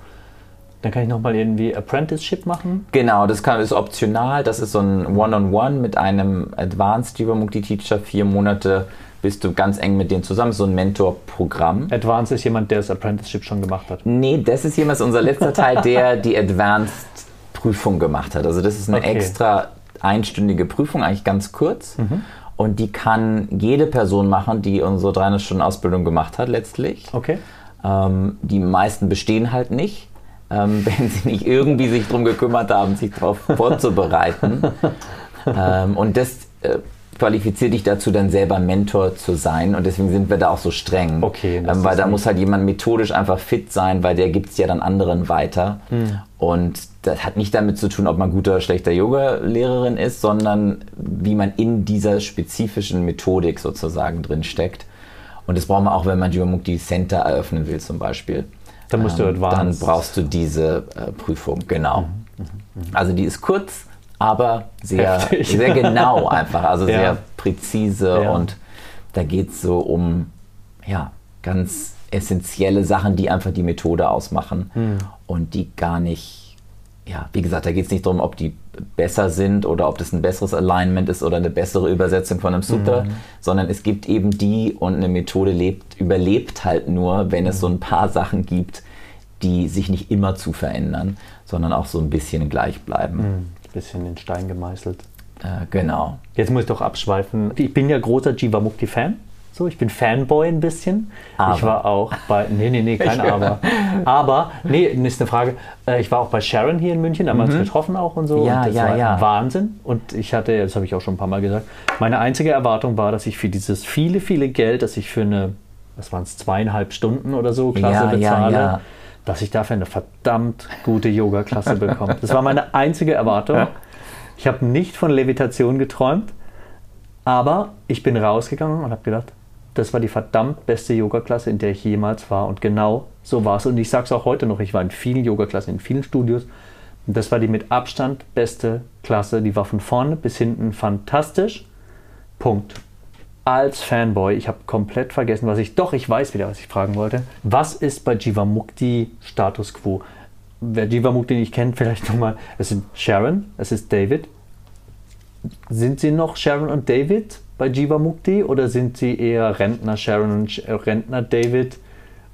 dann kann ich nochmal irgendwie Apprenticeship machen? Genau, das kann, ist optional. Das ist so ein One-on-One -on -One mit einem Advanced Jivamukti Teacher. Vier Monate bist du ganz eng mit denen zusammen. So ein Mentorprogramm. Advanced ist jemand, der das Apprenticeship schon gemacht hat? Nee, das ist jemand, unser letzter Teil, der die Advanced Prüfung gemacht hat. Also das ist eine okay. extra einstündige Prüfung, eigentlich ganz kurz. Mhm. Und die kann jede Person machen, die unsere 300 Stunden Ausbildung gemacht hat letztlich. Okay. Ähm, die meisten bestehen halt nicht ähm, wenn sie nicht irgendwie sich darum gekümmert haben, sich darauf vorzubereiten. ähm, und das äh, qualifiziert dich dazu, dann selber Mentor zu sein. Und deswegen sind wir da auch so streng. Okay. Ähm, weil da muss halt jemand methodisch einfach fit sein, weil der gibt es ja dann anderen weiter. Hm. Und das hat nicht damit zu tun, ob man guter oder schlechter Yoga-Lehrerin ist, sondern wie man in dieser spezifischen Methodik sozusagen drin steckt. Und das braucht man auch, wenn man Jivamukti Center eröffnen will zum Beispiel. Dann musst du ähm, Dann brauchst du diese äh, Prüfung, genau. Mhm, mhm, mhm. Also die ist kurz, aber sehr, sehr genau einfach, also ja. sehr präzise ja. und da geht es so um ja, ganz essentielle Sachen, die einfach die Methode ausmachen mhm. und die gar nicht, ja, wie gesagt, da geht es nicht darum, ob die besser sind oder ob das ein besseres Alignment ist oder eine bessere Übersetzung von einem Sutra, mhm. sondern es gibt eben die und eine Methode lebt, überlebt halt nur, wenn es so ein paar Sachen gibt, die sich nicht immer zu verändern, sondern auch so ein bisschen gleich bleiben. Bisschen in Stein gemeißelt. Äh, genau. Jetzt muss ich doch abschweifen. Ich bin ja großer Jivamukti-Fan. So, ich bin Fanboy ein bisschen. Aber. Ich war auch bei. Nee, nee, nee, kein Aber. Aber, nee, ist eine Frage. Äh, ich war auch bei Sharon hier in München, da haben wir uns mhm. getroffen auch und so. Ja, und das ja, war ja. Wahnsinn. Und ich hatte, das habe ich auch schon ein paar Mal gesagt, meine einzige Erwartung war, dass ich für dieses viele, viele Geld, das ich für eine, was waren es, zweieinhalb Stunden oder so, Klasse ja, bezahle, ja, ja. Dass ich dafür eine verdammt gute Yoga-Klasse bekomme. Das war meine einzige Erwartung. Ich habe nicht von Levitation geträumt, aber ich bin rausgegangen und habe gedacht, das war die verdammt beste Yoga-Klasse, in der ich jemals war. Und genau so war es. Und ich sage es auch heute noch, ich war in vielen Yoga-Klassen, in vielen Studios. Und das war die mit Abstand beste Klasse. Die war von vorne bis hinten fantastisch. Punkt. Als Fanboy, ich habe komplett vergessen, was ich, doch, ich weiß wieder, was ich fragen wollte. Was ist bei Jivamukti Status Quo? Wer Jivamukti nicht kennt, vielleicht nochmal. Es sind Sharon, es ist David. Sind sie noch Sharon und David? bei Jiva Mukti oder sind sie eher Rentner Sharon und äh, Rentner David?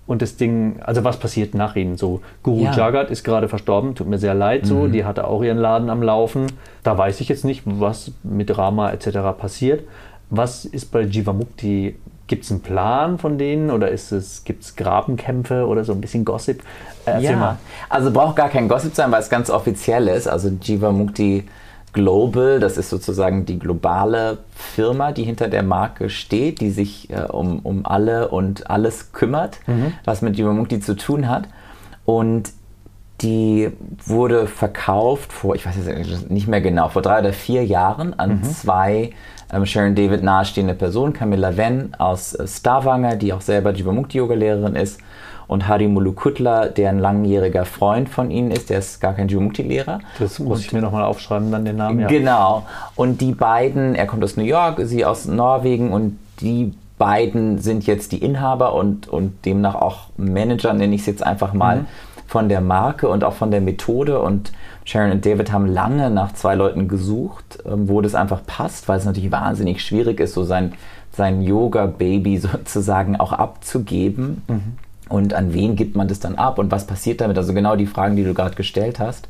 Und das Ding, also was passiert nach ihnen? So, Guru ja. Jagat ist gerade verstorben, tut mir sehr leid so, mhm. die hatte auch ihren Laden am Laufen. Da weiß ich jetzt nicht, was mit Rama etc. passiert. Was ist bei Jivamukti? Gibt es einen Plan von denen oder gibt es Grabenkämpfe oder so ein bisschen Gossip? Äh, ja, mal. also braucht gar kein Gossip sein, weil es ganz offiziell ist. Also Jivamukti Global, das ist sozusagen die globale Firma, die hinter der Marke steht, die sich äh, um, um alle und alles kümmert, mhm. was mit Jivamukti zu tun hat. Und die wurde verkauft vor, ich weiß jetzt nicht mehr genau, vor drei oder vier Jahren an mhm. zwei ähm, Sharon David nahestehende Personen, Camilla Venn aus äh, Stavanger, die auch selber Jivamukti-Yoga-Lehrerin ist, und Hari Mulukutla, der ein langjähriger Freund von ihnen ist, der ist gar kein Jumukti-Lehrer. Das muss und, ich mir nochmal aufschreiben, dann den Namen. Ja. Genau. Und die beiden, er kommt aus New York, sie aus Norwegen und die beiden sind jetzt die Inhaber und, und demnach auch Manager, nenne ich es jetzt einfach mal, mhm. Von der Marke und auch von der Methode. Und Sharon und David haben lange nach zwei Leuten gesucht, ähm, wo das einfach passt, weil es natürlich wahnsinnig schwierig ist, so sein, sein Yoga-Baby sozusagen auch abzugeben. Mhm. Und an wen gibt man das dann ab und was passiert damit? Also genau die Fragen, die du gerade gestellt hast.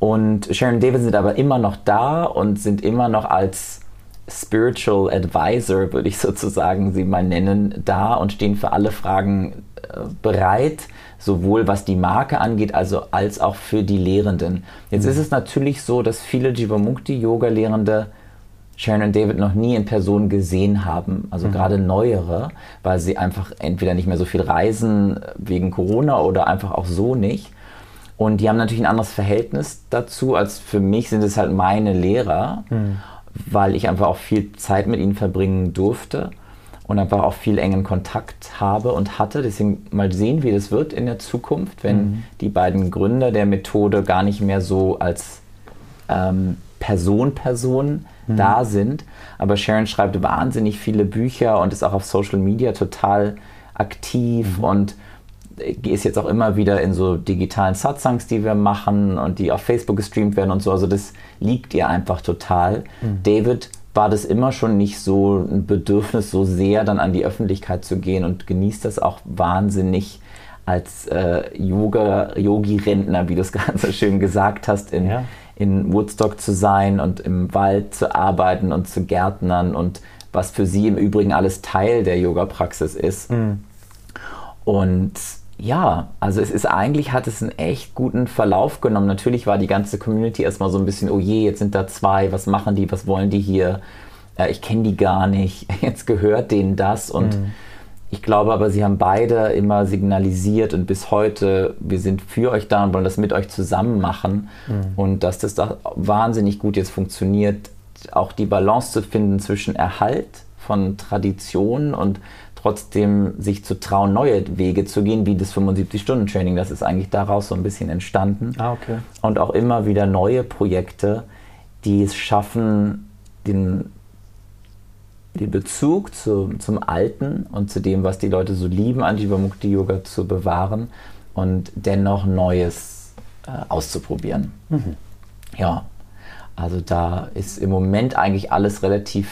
Und Sharon und David sind aber immer noch da und sind immer noch als Spiritual Advisor, würde ich sozusagen sie mal nennen, da und stehen für alle Fragen äh, bereit, sowohl was die Marke angeht, also als auch für die Lehrenden. Jetzt mhm. ist es natürlich so, dass viele Jivamukti-Yoga-Lehrende Sharon und David noch nie in Person gesehen haben, also mhm. gerade neuere, weil sie einfach entweder nicht mehr so viel reisen wegen Corona oder einfach auch so nicht. Und die haben natürlich ein anderes Verhältnis dazu, als für mich sind es halt meine Lehrer, mhm. weil ich einfach auch viel Zeit mit ihnen verbringen durfte und einfach auch viel engen Kontakt habe und hatte. Deswegen mal sehen, wie das wird in der Zukunft, wenn mhm. die beiden Gründer der Methode gar nicht mehr so als ähm, Person, Person mhm. da sind. Aber Sharon schreibt wahnsinnig viele Bücher und ist auch auf Social Media total aktiv mhm. und ist jetzt auch immer wieder in so digitalen Satsangs, die wir machen und die auf Facebook gestreamt werden und so. Also das liegt ihr einfach total. Mhm. David war das immer schon nicht so ein Bedürfnis, so sehr dann an die Öffentlichkeit zu gehen und genießt das auch wahnsinnig als äh, Yoga, Yogi-Rentner, wie du es gerade so schön gesagt hast, in, ja in Woodstock zu sein und im Wald zu arbeiten und zu gärtnern und was für sie im Übrigen alles Teil der Yoga-Praxis ist. Mhm. Und ja, also es ist eigentlich, hat es einen echt guten Verlauf genommen. Natürlich war die ganze Community erstmal so ein bisschen, oh je, jetzt sind da zwei, was machen die, was wollen die hier? Äh, ich kenne die gar nicht, jetzt gehört denen das und mhm ich glaube aber, sie haben beide immer signalisiert und bis heute, wir sind für euch da und wollen das mit euch zusammen machen. Mhm. Und dass das da wahnsinnig gut jetzt funktioniert, auch die Balance zu finden zwischen Erhalt von Traditionen und trotzdem sich zu trauen, neue Wege zu gehen, wie das 75-Stunden-Training. Das ist eigentlich daraus so ein bisschen entstanden. Ah, okay. Und auch immer wieder neue Projekte, die es schaffen, den den Bezug zu, zum Alten und zu dem, was die Leute so lieben an Jivamukti Yoga zu bewahren und dennoch Neues äh, auszuprobieren. Mhm. Ja, also da ist im Moment eigentlich alles relativ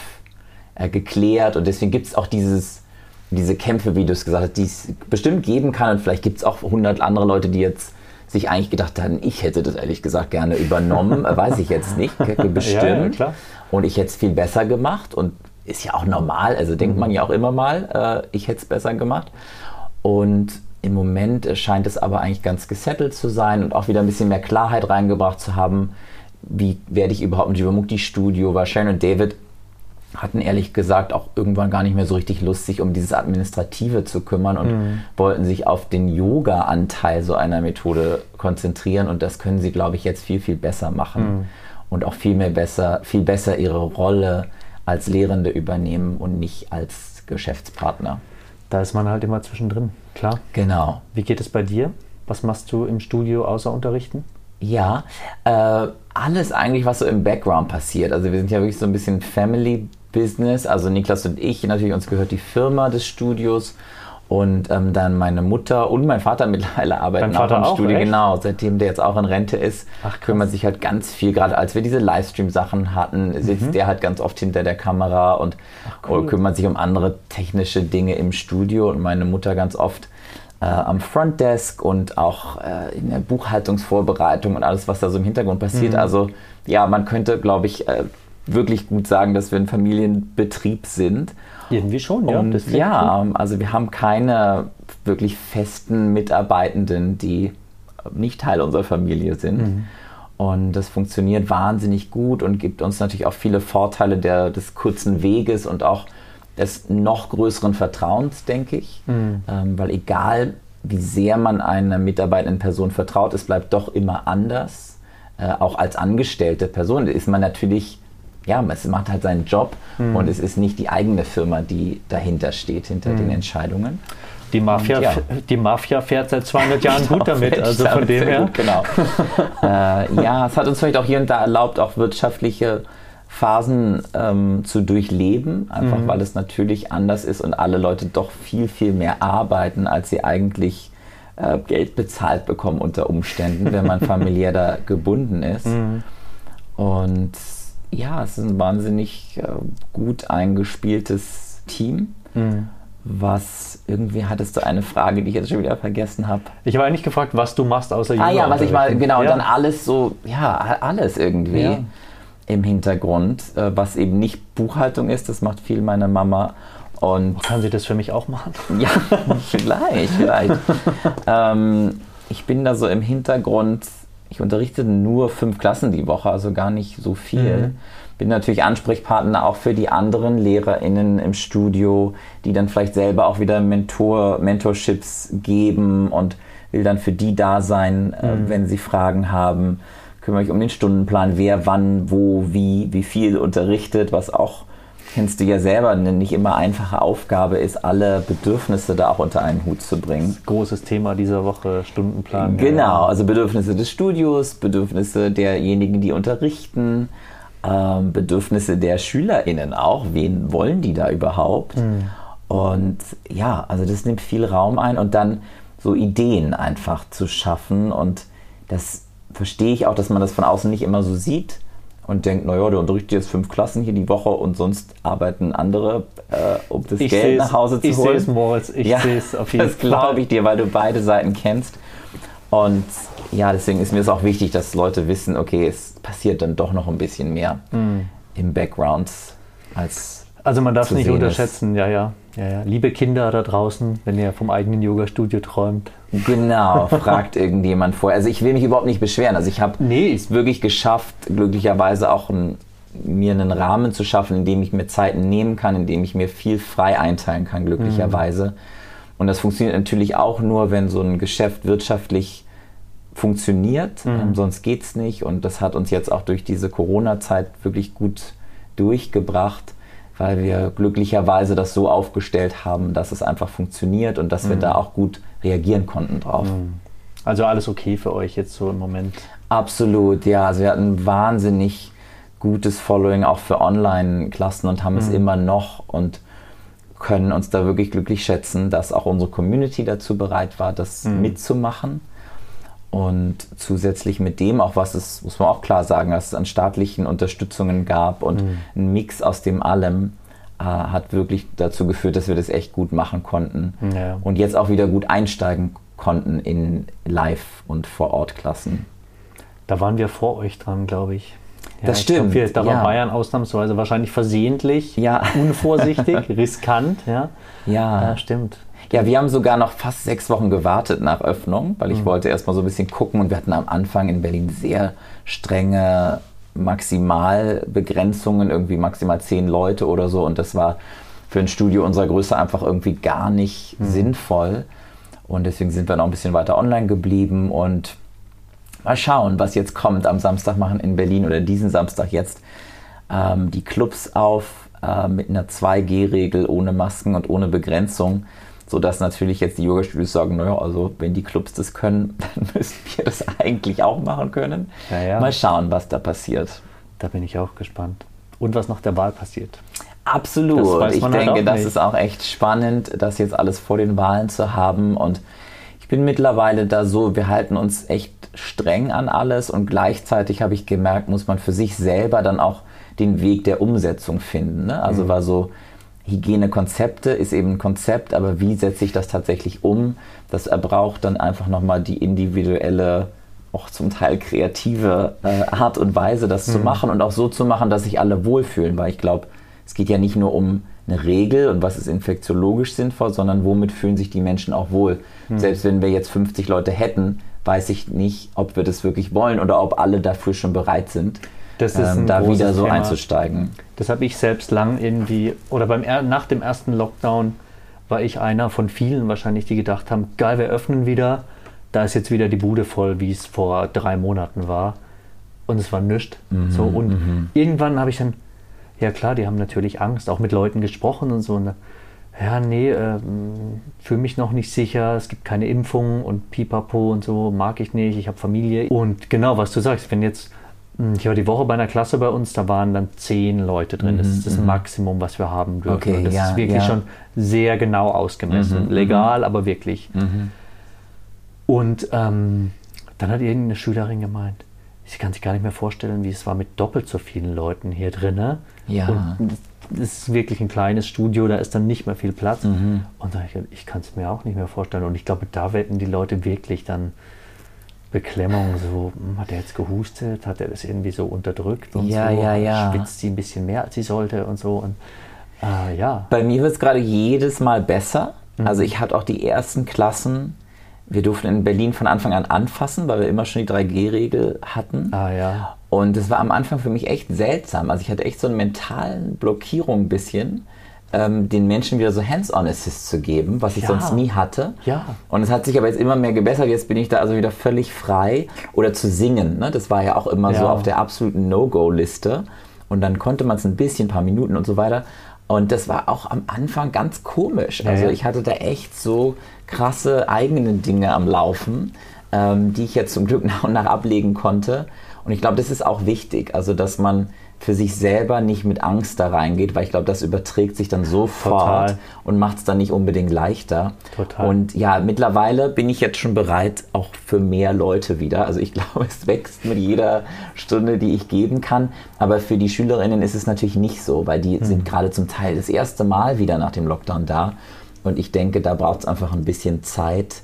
äh, geklärt und deswegen gibt es auch dieses, diese Kämpfe, wie du es gesagt hast, die es bestimmt geben kann. Und vielleicht gibt es auch 100 andere Leute, die jetzt sich eigentlich gedacht haben, ich hätte das ehrlich gesagt gerne übernommen, weiß ich jetzt nicht, bestimmt. Ja, ja, und ich hätte es viel besser gemacht. Und ist ja auch normal, also denkt mhm. man ja auch immer mal, äh, ich hätte es besser gemacht. Und im Moment scheint es aber eigentlich ganz gesettelt zu sein und auch wieder ein bisschen mehr Klarheit reingebracht zu haben, wie werde ich überhaupt ein Jivamukti-Studio, weil Sharon und David hatten ehrlich gesagt auch irgendwann gar nicht mehr so richtig Lust, sich um dieses Administrative zu kümmern und mhm. wollten sich auf den Yoga-Anteil so einer Methode konzentrieren und das können sie, glaube ich, jetzt viel, viel besser machen mhm. und auch viel mehr besser, viel besser ihre Rolle als Lehrende übernehmen und nicht als Geschäftspartner. Da ist man halt immer zwischendrin, klar. Genau. Wie geht es bei dir? Was machst du im Studio außer unterrichten? Ja, äh, alles eigentlich, was so im Background passiert. Also wir sind ja wirklich so ein bisschen Family Business. Also Niklas und ich, natürlich uns gehört die Firma des Studios und ähm, dann meine Mutter und mein Vater mittlerweile arbeiten auch im auch, Studio. Echt? Genau, seitdem der jetzt auch in Rente ist, Ach, kümmert sich halt ganz viel. Gerade als wir diese Livestream-Sachen hatten, sitzt mhm. der halt ganz oft hinter der Kamera und Ach, cool. kümmert sich um andere technische Dinge im Studio. Und meine Mutter ganz oft äh, am Frontdesk und auch äh, in der Buchhaltungsvorbereitung und alles, was da so im Hintergrund passiert. Mhm. Also ja, man könnte, glaube ich, äh, wirklich gut sagen, dass wir ein Familienbetrieb sind. Irgendwie schon, ja. Und ja, also wir haben keine wirklich festen Mitarbeitenden, die nicht Teil unserer Familie sind. Mhm. Und das funktioniert wahnsinnig gut und gibt uns natürlich auch viele Vorteile der, des kurzen Weges und auch des noch größeren Vertrauens, denke ich. Mhm. Ähm, weil egal, wie sehr man einer mitarbeitenden Person vertraut, es bleibt doch immer anders. Äh, auch als angestellte Person ist man natürlich ja, es macht halt seinen Job mhm. und es ist nicht die eigene Firma, die dahinter steht, hinter mhm. den Entscheidungen. Die Mafia, ja. die Mafia fährt seit 200 Jahren gut genau, damit, also von dem her. Gut, genau. äh, ja, es hat uns vielleicht auch hier und da erlaubt, auch wirtschaftliche Phasen ähm, zu durchleben, einfach weil es natürlich anders ist und alle Leute doch viel, viel mehr arbeiten, als sie eigentlich äh, Geld bezahlt bekommen unter Umständen, wenn man familiär da gebunden ist. Und ja, es ist ein wahnsinnig äh, gut eingespieltes Team. Was irgendwie hattest du eine Frage, die ich jetzt schon wieder vergessen habe. Ich habe eigentlich gefragt, was du machst außer Ah ja, was ich mal, genau, ja. dann alles so, ja, alles irgendwie Ja. im Hintergrund, äh, was eben nicht Buchhaltung ist, das macht viel meine Mama. Und Kann sie das für mich auch machen? ja, vielleicht, vielleicht. ähm, ich bin da so im Hintergrund, ich unterrichte nur fünf Klassen die Woche, also gar nicht so viel. Bin natürlich Ansprechpartner auch für die anderen LehrerInnen im Studio, die dann vielleicht selber auch wieder Mentor, Mentorships geben und will dann für die da sein, äh, wenn sie Fragen haben. Kümmere mich um den Stundenplan, wer wann, wo, wie, wie viel unterrichtet, was auch kennst du ja selber, eine nicht immer einfache Aufgabe ist, alle Bedürfnisse da auch unter einen Hut zu bringen. Großes Thema dieser Woche, Stundenplan. Genau, also Bedürfnisse des Studios, Bedürfnisse derjenigen, die unterrichten, ähm, Bedürfnisse der SchülerInnen auch. Wen wollen die da überhaupt? Und ja, also das nimmt viel Raum ein und dann so Ideen einfach zu schaffen. Und das verstehe ich auch, dass man das von außen nicht immer so sieht und denkt, naja, der unterrichtet jetzt fünf Klassen hier die Woche und sonst arbeiten andere, äh, um das Ich Geld nach Hause zu ich holen. sehe es, Moritz. Ich Ja, sehe es auf jeden das Fall. glaube ich dir, weil du beide Seiten kennst. Und ja, deswegen ist mir es auch wichtig, dass Leute wissen, okay, es passiert dann doch noch ein bisschen mehr Hm. im Background als Also man darf es nicht sehen ist. unterschätzen, ja, ja, ja, ja. Liebe Kinder da draußen, wenn ihr vom eigenen Yoga-Studio träumt. Genau, fragt irgendjemand vorher. Also ich will mich überhaupt nicht beschweren. Also ich habe Nee. es wirklich geschafft, glücklicherweise auch ein, mir einen Rahmen zu schaffen, in dem ich mir Zeiten nehmen kann, in dem ich mir viel frei einteilen kann, glücklicherweise. Und das funktioniert natürlich auch nur, wenn so ein Geschäft wirtschaftlich funktioniert. Ähm, sonst geht es nicht. Und das hat uns jetzt auch durch diese Corona-Zeit wirklich gut durchgebracht, weil wir glücklicherweise das so aufgestellt haben, dass es einfach funktioniert und dass wir da auch gut reagieren konnten drauf. Also alles okay für euch jetzt so im Moment. Absolut, ja. Also wir hatten wahnsinnig gutes Following auch für Online-Klassen und haben es immer noch und können uns da wirklich glücklich schätzen, dass auch unsere Community dazu bereit war, das mitzumachen. Und zusätzlich mit dem, auch was es, muss man auch klar sagen, dass es an staatlichen Unterstützungen gab und ein Mix aus dem allem, äh, hat wirklich dazu geführt, dass wir das echt gut machen konnten. Ja. Und jetzt auch wieder gut einsteigen konnten in Live- und Vor-Ort-Klassen. Da waren wir vor euch dran, glaube ich. Ja, Das ich glaub, stimmt, wir, da war ja. Bayern ausnahmsweise wahrscheinlich versehentlich, Ja. unvorsichtig, riskant. Ja. Ja. ja, stimmt. Ja, wir haben sogar noch fast sechs Wochen gewartet nach Öffnung, weil Mhm. ich wollte erst mal so ein bisschen gucken und wir hatten am Anfang in Berlin sehr strenge Maximalbegrenzungen, irgendwie maximal zehn Leute oder so und das war für ein Studio unserer Größe einfach irgendwie gar nicht Mhm. sinnvoll und deswegen sind wir noch ein bisschen weiter online geblieben und mal schauen, was jetzt kommt. Am Samstag machen in Berlin oder diesen Samstag jetzt ähm, die Clubs auf äh, mit einer 2G-Regel ohne Masken und ohne Begrenzung, sodass natürlich jetzt die Yoga-Studios sagen, naja, also wenn die Clubs das können, dann müssen wir das eigentlich auch machen können. Ja, ja. Mal schauen, was da passiert. Da bin ich auch gespannt. Und was nach der Wahl passiert. Absolut. Ich halt denke, das ist auch echt spannend, das jetzt alles vor den Wahlen zu haben. Und ich bin mittlerweile da so, wir halten uns echt streng an alles und gleichzeitig habe ich gemerkt, muss man für sich selber dann auch den Weg der Umsetzung finden. Ne? Also Mhm. war so, Hygienekonzepte ist eben ein Konzept, aber wie setze ich das tatsächlich um? Das braucht dann einfach nochmal die individuelle, auch zum Teil kreative äh, Art und Weise, das Mhm. zu machen und auch so zu machen, dass sich alle wohlfühlen, weil ich glaube, es geht ja nicht nur um eine Regel und was ist infektiologisch sinnvoll, sondern womit fühlen sich die Menschen auch wohl. Mhm. Selbst wenn wir jetzt 50 Leute hätten, weiß ich nicht, ob wir das wirklich wollen oder ob alle dafür schon bereit sind, ähm, da wieder so Thema. einzusteigen. Das habe ich selbst lang irgendwie, oder beim nach dem ersten Lockdown war ich einer von vielen wahrscheinlich, die gedacht haben, geil, wir öffnen wieder, da ist jetzt wieder die Bude voll, wie es vor drei Monaten war. Und es war nichts. so, und irgendwann habe ich dann, ja klar, die haben natürlich Angst, auch mit Leuten gesprochen und so. Und, ja, nee, ähm, fühle mich noch nicht sicher, es gibt keine Impfung und pipapo und so, mag ich nicht, ich habe Familie. Und genau, was du sagst, wenn jetzt Ich war die Woche bei einer Klasse bei uns, da waren dann zehn Leute drin. Das ist das Maximum, was wir haben dürfen. Mhm, Okay, Und das ja, ist wirklich ja. schon sehr genau ausgemessen. Mhm, Legal, aber wirklich. Mhm. Und ähm, dann hat irgendeine Schülerin gemeint, sie kann sich gar nicht mehr vorstellen, wie es war mit doppelt so vielen Leuten hier drin. Ja. Und das ist wirklich ein kleines Studio, da ist dann nicht mehr viel Platz. Mhm. Und da hab ich ich kann es mir auch nicht mehr vorstellen. Und ich glaube, da werden die Leute wirklich dann Beklemmung, so, hm, hat er jetzt gehustet, hat er das irgendwie so unterdrückt und Ja, so, ja, ja. schwitzt sie ein bisschen mehr, als sie sollte und so. Und äh, ja, Bei mir wird es gerade jedes Mal besser. Mhm. Also ich hatte auch die ersten Klassen, wir durften in Berlin von Anfang an anfassen, weil wir immer schon die 3G-Regel hatten. ah ja, Und es war am Anfang für mich echt seltsam. Also ich hatte echt so eine mentalen Blockierung ein bisschen, ähm, den Menschen wieder so Hands-on-Assist zu geben, was ich Ja. sonst nie hatte. Ja. Und es hat sich aber jetzt immer mehr gebessert. Jetzt bin ich da also wieder völlig frei. Oder zu singen. Ne? Das war ja auch immer so Ja. auf der absoluten No-Go-Liste. Und dann konnte man es ein bisschen, ein paar Minuten und so weiter. Und das war auch am Anfang ganz komisch. Also ja. ich hatte da echt so krasse eigene Dinge am Laufen, ähm, die ich jetzt zum Glück nach und nach ablegen konnte. Und ich glaube, das ist auch wichtig. Also, dass man für sich selber nicht mit Angst da reingeht, weil ich glaube, das überträgt sich dann sofort Total. und macht es dann nicht unbedingt leichter. Total. Und ja, mittlerweile bin ich jetzt schon bereit, auch für mehr Leute wieder. Also ich glaube, es wächst mit jeder Stunde, die ich geben kann. Aber für die Schülerinnen ist es natürlich nicht so, weil die sind gerade zum Teil das erste Mal wieder nach dem Lockdown da. Und ich denke, da braucht es einfach ein bisschen Zeit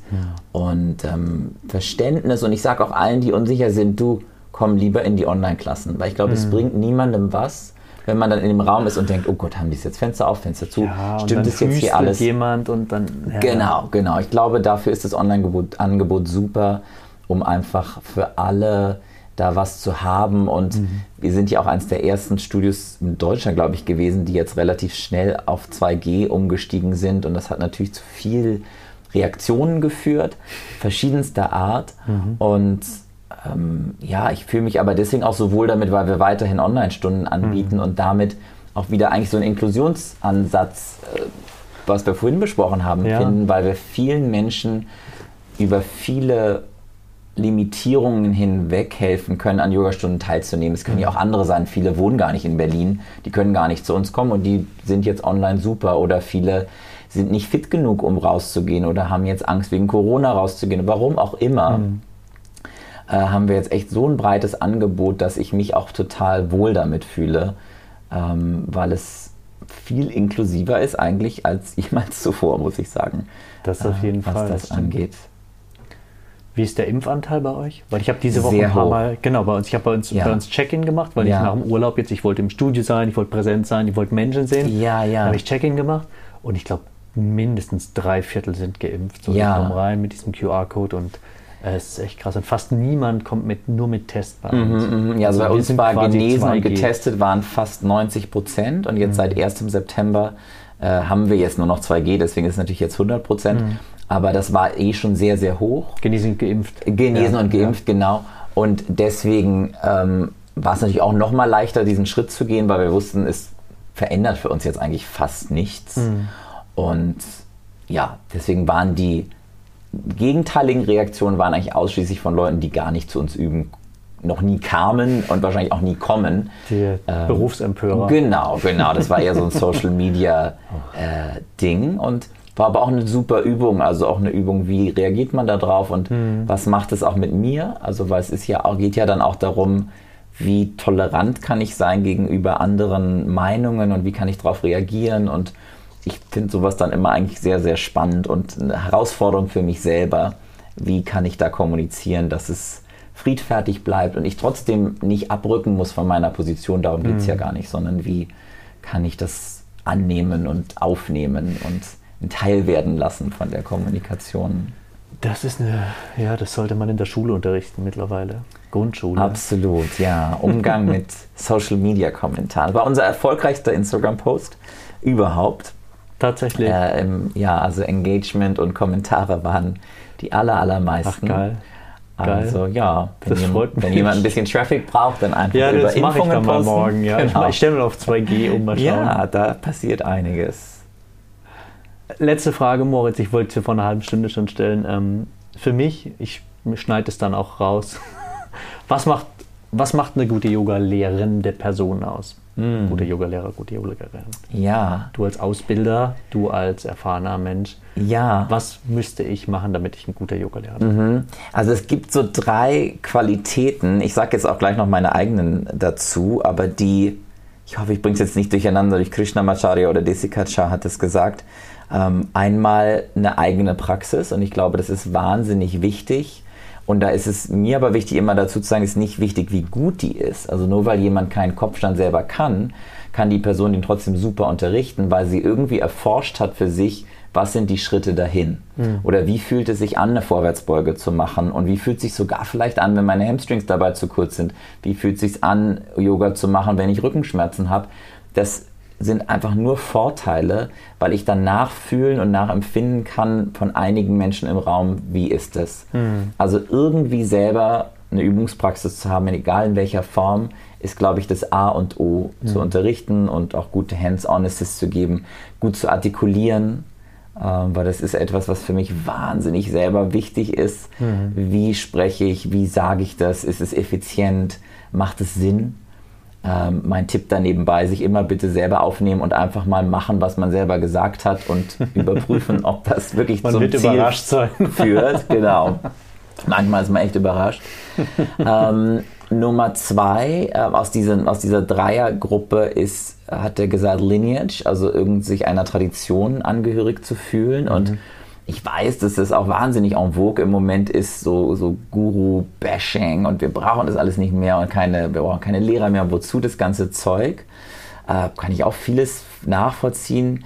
und ähm, Verständnis. Und ich sage auch allen, die unsicher sind, du komm lieber in die Online-Klassen, weil ich glaube, es bringt niemandem was, wenn man dann in dem Raum ist und denkt, oh Gott, haben die jetzt Fenster auf, Fenster zu? ja Stimmt das jetzt hier alles? jemand und dann ja, Genau, genau. Ich glaube, dafür ist das Online-Angebot Angebot super, um einfach für alle da was zu haben. Und wir sind ja auch eines der ersten Studios in Deutschland, glaube ich, gewesen, die jetzt relativ schnell auf 2G umgestiegen sind. Und das hat natürlich zu viel Reaktionen geführt, verschiedenster Art. Und ähm, ja, ich fühle mich aber deswegen auch so wohl damit, weil wir weiterhin Online-Stunden anbieten und damit auch wieder eigentlich so einen Inklusionsansatz, äh, was wir vorhin besprochen haben, Ja. finden, weil wir vielen Menschen über viele Limitierungen hinweg helfen können, an Yogastunden teilzunehmen. Es können ja auch andere sein. Viele wohnen gar nicht in Berlin, die können gar nicht zu uns kommen und die sind jetzt online super oder viele sind nicht fit genug, um rauszugehen oder haben jetzt Angst wegen Corona rauszugehen. Warum auch immer äh, haben wir jetzt echt so ein breites Angebot, dass ich mich auch total wohl damit fühle, ähm, weil es viel inklusiver ist eigentlich als jemals zuvor, muss ich sagen. Das auf jeden was Fall, das das angeht. Wie ist der Impfanteil bei euch? Weil ich habe diese Woche Sehr ein paar hoch. Mal, genau, bei uns, ich habe bei uns, Ja. uns Check-in gemacht, weil Ja. ich nach dem Urlaub jetzt, ich wollte im Studio sein, ich wollte präsent sein, ich wollte Menschen sehen. Ja, ja. Dann habe ich Check-in gemacht und ich glaube, mindestens drei Viertel sind geimpft. So, Ja. rein mit diesem QR-Code und äh, es ist echt krass. Und fast niemand kommt mit, nur mit Test bei uns. Mhm, Ja, also bei wir uns war genesen und 2G. getestet waren fast 90 Prozent und jetzt Mhm. seit 1. September äh, haben wir jetzt nur noch 2G, deswegen ist es natürlich jetzt 100 Prozent. Mhm. Aber das war eh schon sehr, sehr hoch. Genesen und geimpft. Genesen Ja, und geimpft, genau. Und deswegen ähm, war es natürlich auch noch mal leichter, diesen Schritt zu gehen, weil wir wussten, es verändert für uns jetzt eigentlich fast nichts. Mhm. Und ja, deswegen waren die gegenteiligen Reaktionen waren eigentlich ausschließlich von Leuten, die gar nicht zu uns üben, noch nie kamen und wahrscheinlich auch nie kommen. Die Ähm, Berufsempörer. Genau, genau. Das war eher so ein Social Media äh, Ding und war aber auch eine super Übung. Also auch eine Übung, wie reagiert man da drauf und was macht es auch mit mir? Also weil es ist ja auch, geht ja dann auch darum, wie tolerant kann ich sein gegenüber anderen Meinungen und wie kann ich darauf reagieren und ich finde sowas dann immer eigentlich sehr, sehr spannend und eine Herausforderung für mich selber. Wie kann ich da kommunizieren, dass es friedfertig bleibt und ich trotzdem nicht abrücken muss von meiner Position, darum geht es ja gar nicht, sondern wie kann ich das annehmen und aufnehmen und ein Teil werden lassen von der Kommunikation. Das ist eine, ja, das sollte man in der Schule unterrichten mittlerweile. Grundschule. Absolut, ja. Umgang mit Social Media Kommentaren. War unser erfolgreichster Instagram-Post überhaupt. Tatsächlich. Äh, im, ja, also Engagement und Kommentare waren die aller, Ach, allermeisten. geil. Geil. Also ja, wenn, Das jem- freut wenn jemand ein bisschen Traffic braucht, dann einfach Ja, über das mache ich Impfungen dann mal posten. morgen. Ja. Ich, Genau. ich stelle mal auf 2G um, mal schauen. ja, da passiert einiges. Letzte Frage, Moritz. Ich wollte sie vor einer halben Stunde schon stellen. Ähm, für mich, ich schneide es dann auch raus. Was macht Was macht eine gute Yoga-lehrende Person aus? Mm. Gute Yoga-Lehrer, gute Yoga-Lehrerin. Ja. Du als Ausbilder, du als erfahrener Mensch. Ja. Was müsste ich machen, damit ich ein guter Yoga-Lehrer bin? Mhm. Also es gibt so drei Qualitäten. Ich sage jetzt auch gleich noch meine eigenen dazu, aber die, ich hoffe, ich bringe es jetzt nicht durcheinander durch Krishnamacharya oder Desikacha hat es gesagt. Ähm, einmal eine eigene Praxis und ich glaube, das ist wahnsinnig wichtig und da ist es mir aber wichtig, immer dazu zu sagen, es ist nicht wichtig, wie gut die ist. Also nur weil jemand keinen Kopfstand selber kann, kann die Person ihn trotzdem super unterrichten, weil sie irgendwie erforscht hat für sich, was sind die Schritte dahin? Mhm. Oder wie fühlt es sich an, eine Vorwärtsbeuge zu machen? Und wie fühlt es sich sogar vielleicht an, wenn meine Hamstrings dabei zu kurz sind? Wie fühlt es sich an, Yoga zu machen, wenn ich Rückenschmerzen habe? Das sind einfach nur Vorteile, weil ich dann nachfühlen und nachempfinden kann von einigen Menschen im Raum, wie ist es. Mhm. Also irgendwie selber eine Übungspraxis zu haben, egal in welcher Form, ist, glaube ich, das A und O mhm. zu unterrichten und auch gute Hands-on-Assists zu geben, gut zu artikulieren, ähm, weil das ist etwas, was für mich wahnsinnig selber wichtig ist. Mhm. Wie spreche ich, wie sage ich das, ist es effizient, macht es Sinn? Ähm, mein Tipp da nebenbei, sich immer bitte selber aufnehmen und einfach mal machen, was man selber gesagt hat und überprüfen, ob das wirklich man zum wird Ziel überrascht sein. führt. Genau. Manchmal ist man echt überrascht. ähm, Nummer zwei äh, aus, diesen, aus dieser Dreiergruppe ist, hat er gesagt, Lineage, also irgend sich einer Tradition angehörig zu fühlen. Mhm. Und ich weiß, dass das auch wahnsinnig en vogue im Moment ist, so, so Guru-Bashing und wir brauchen das alles nicht mehr und keine, wir brauchen keine Lehrer mehr. Wozu das ganze Zeug? Äh, kann ich auch vieles nachvollziehen.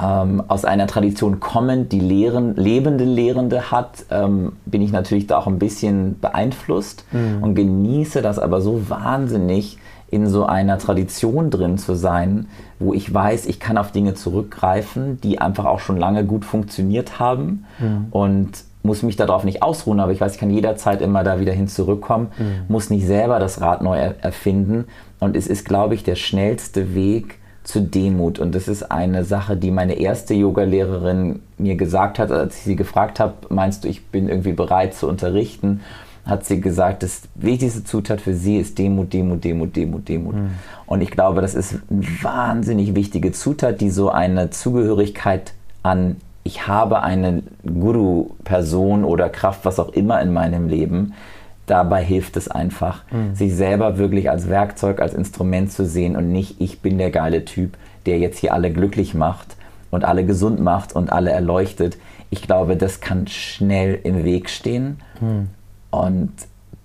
Ähm, aus einer Tradition kommend, die Lehren, lebende Lehrende hat, ähm, bin ich natürlich da auch ein bisschen beeinflusst mhm. und genieße das aber so wahnsinnig, in so einer Tradition drin zu sein, wo ich weiß, ich kann auf Dinge zurückgreifen, die einfach auch schon lange gut funktioniert haben mhm. und muss mich darauf nicht ausruhen, aber ich weiß, ich kann jederzeit immer da wieder hin zurückkommen, mhm. muss nicht selber das Rad neu er erfinden und es ist, glaube ich, der schnellste Weg zu Demut und das ist eine Sache, die meine erste Yogalehrerin mir gesagt hat, als ich sie gefragt habe, meinst du, ich bin irgendwie bereit zu unterrichten? Hat sie gesagt, das wichtigste Zutat für sie ist Demut, Demut, Demut, Demut, Demut. Mhm. Und ich glaube, das ist eine wahnsinnig wichtige Zutat, die so eine Zugehörigkeit an, ich habe eine Guru-Person oder Kraft, was auch immer in meinem Leben, dabei hilft es einfach, mhm. sich selber wirklich als Werkzeug, als Instrument zu sehen und nicht, ich bin der geile Typ, der jetzt hier alle glücklich macht und alle gesund macht und alle erleuchtet. Ich glaube, das kann schnell im Weg stehen. Mhm. Und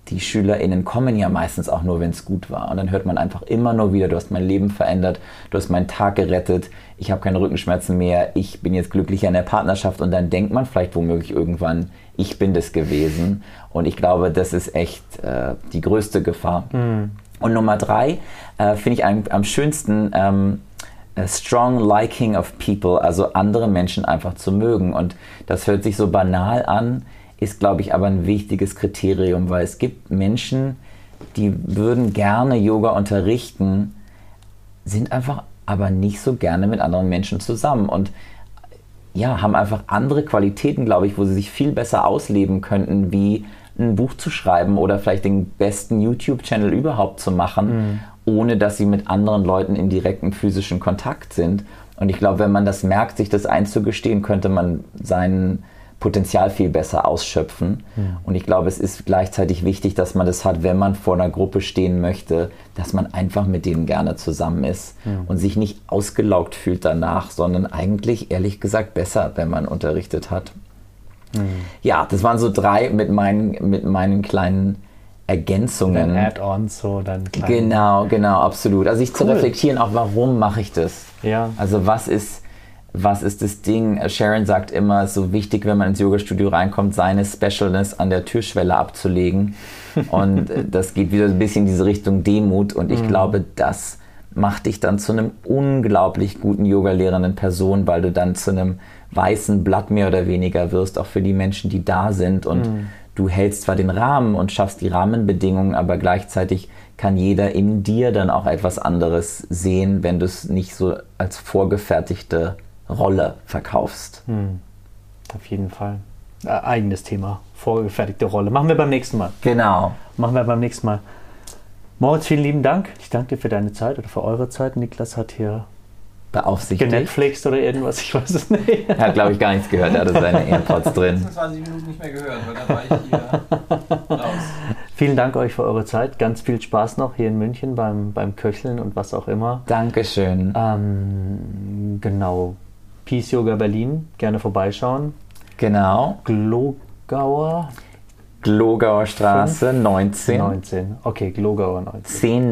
die SchülerInnen kommen ja meistens auch nur, wenn es gut war. Und dann hört man einfach immer nur wieder, du hast mein Leben verändert, du hast meinen Tag gerettet, ich habe keine Rückenschmerzen mehr, ich bin jetzt glücklicher in der Partnerschaft. Und dann denkt man vielleicht womöglich irgendwann, ich bin das gewesen. Und ich glaube, das ist echt äh, die größte Gefahr. Mhm. Und Nummer drei äh, finde ich am, am schönsten, ähm, strong liking of people, also andere Menschen einfach zu mögen. Und das hört sich so banal an, ist, glaube ich, aber ein wichtiges Kriterium, weil es gibt Menschen, die würden gerne Yoga unterrichten, sind einfach aber nicht so gerne mit anderen Menschen zusammen und ja, haben einfach andere Qualitäten, glaube ich, wo sie sich viel besser ausleben könnten, wie ein Buch zu schreiben oder vielleicht den besten YouTube-Channel überhaupt zu machen, mhm. ohne dass sie mit anderen Leuten in direktem physischen Kontakt sind. Und ich glaube, wenn man das merkt, sich das einzugestehen, könnte man seinen Potenzial viel besser ausschöpfen. Mhm. Und ich glaube, es ist gleichzeitig wichtig, dass man das hat, wenn man vor einer Gruppe stehen möchte, dass man einfach mit denen gerne zusammen ist mhm. und sich nicht ausgelaugt fühlt danach, sondern eigentlich, ehrlich gesagt, besser, wenn man unterrichtet hat. Mhm. Ja, das waren so drei mit meinen, mit meinen kleinen Ergänzungen. Add-ons, so dann Genau, genau, absolut. Also sich cool. zu reflektieren, auch warum mache ich das? Ja. Also was ist was ist das Ding? Sharon sagt immer, so wichtig, wenn man ins Yoga-Studio reinkommt, seine Specialness an der Türschwelle abzulegen. Und das geht wieder ein bisschen in diese Richtung Demut. Und ich mhm. glaube, das macht dich dann zu einem unglaublich guten Yoga-lehrenden Person, weil du dann zu einem weißen Blatt mehr oder weniger wirst, auch für die Menschen, die da sind. Und mhm. du hältst zwar den Rahmen und schaffst die Rahmenbedingungen, aber gleichzeitig kann jeder in dir dann auch etwas anderes sehen, wenn du es nicht so als vorgefertigte Rolle verkaufst. Hm. Auf jeden Fall. Äh, eigenes Thema, vorgefertigte Rolle. Machen wir beim nächsten Mal. Genau. Machen wir beim nächsten Mal. Moritz, vielen lieben Dank. Ich danke dir für deine Zeit oder für eure Zeit. Niklas hat hier Beaufsichtigt. genetflixt oder irgendwas, ich weiß es nicht. Er hat, glaube ich, gar nichts gehört. Er hatte seine AirPods drin. 26 Minuten nicht mehr gehört, weil dann war ich hier raus. Vielen Dank euch für eure Zeit. Ganz viel Spaß noch hier in München beim, beim Köcheln und was auch immer. Dankeschön. Ähm, genau. Peace Yoga Berlin. Gerne vorbeischauen. Genau. Glogauer Glogauer Straße 19. 19. Okay, Glogauer 19.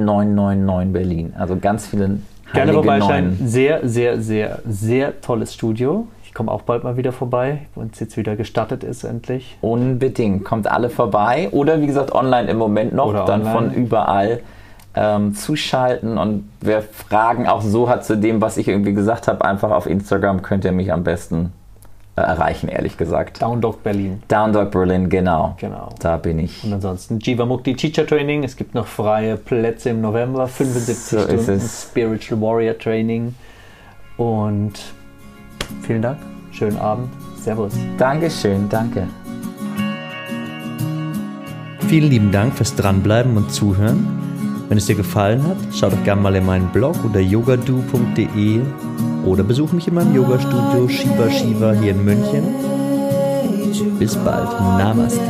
10999 Berlin. Also ganz viele Gerne vorbeischauen. Sehr, sehr, sehr, sehr tolles Studio. Ich komme auch bald mal wieder vorbei, wenn es jetzt wieder gestattet ist, endlich. Unbedingt. Kommt alle vorbei. Oder wie gesagt, online im Moment noch. Oder dann online. von überall ähm, zuschalten. Und wer Fragen auch so hat zu dem, was ich irgendwie gesagt habe, einfach auf Instagram könnt ihr mich am besten äh, erreichen, ehrlich gesagt. Down Dog Berlin. Down Dog Berlin, genau. Genau. Da bin ich. Und ansonsten Jiva Mukti Teacher Training. Es gibt noch freie Plätze im November. 75 So ist Stunden es. Spiritual Warrior Training. Und vielen Dank. Schönen Abend. Servus. Dankeschön, danke. Vielen lieben Dank fürs Dranbleiben und Zuhören. Wenn es dir gefallen hat, schau doch gerne mal in meinen Blog unter yogadu.de oder besuch mich in meinem Yogastudio Shiva Shiva hier in München. Bis bald. Namaste.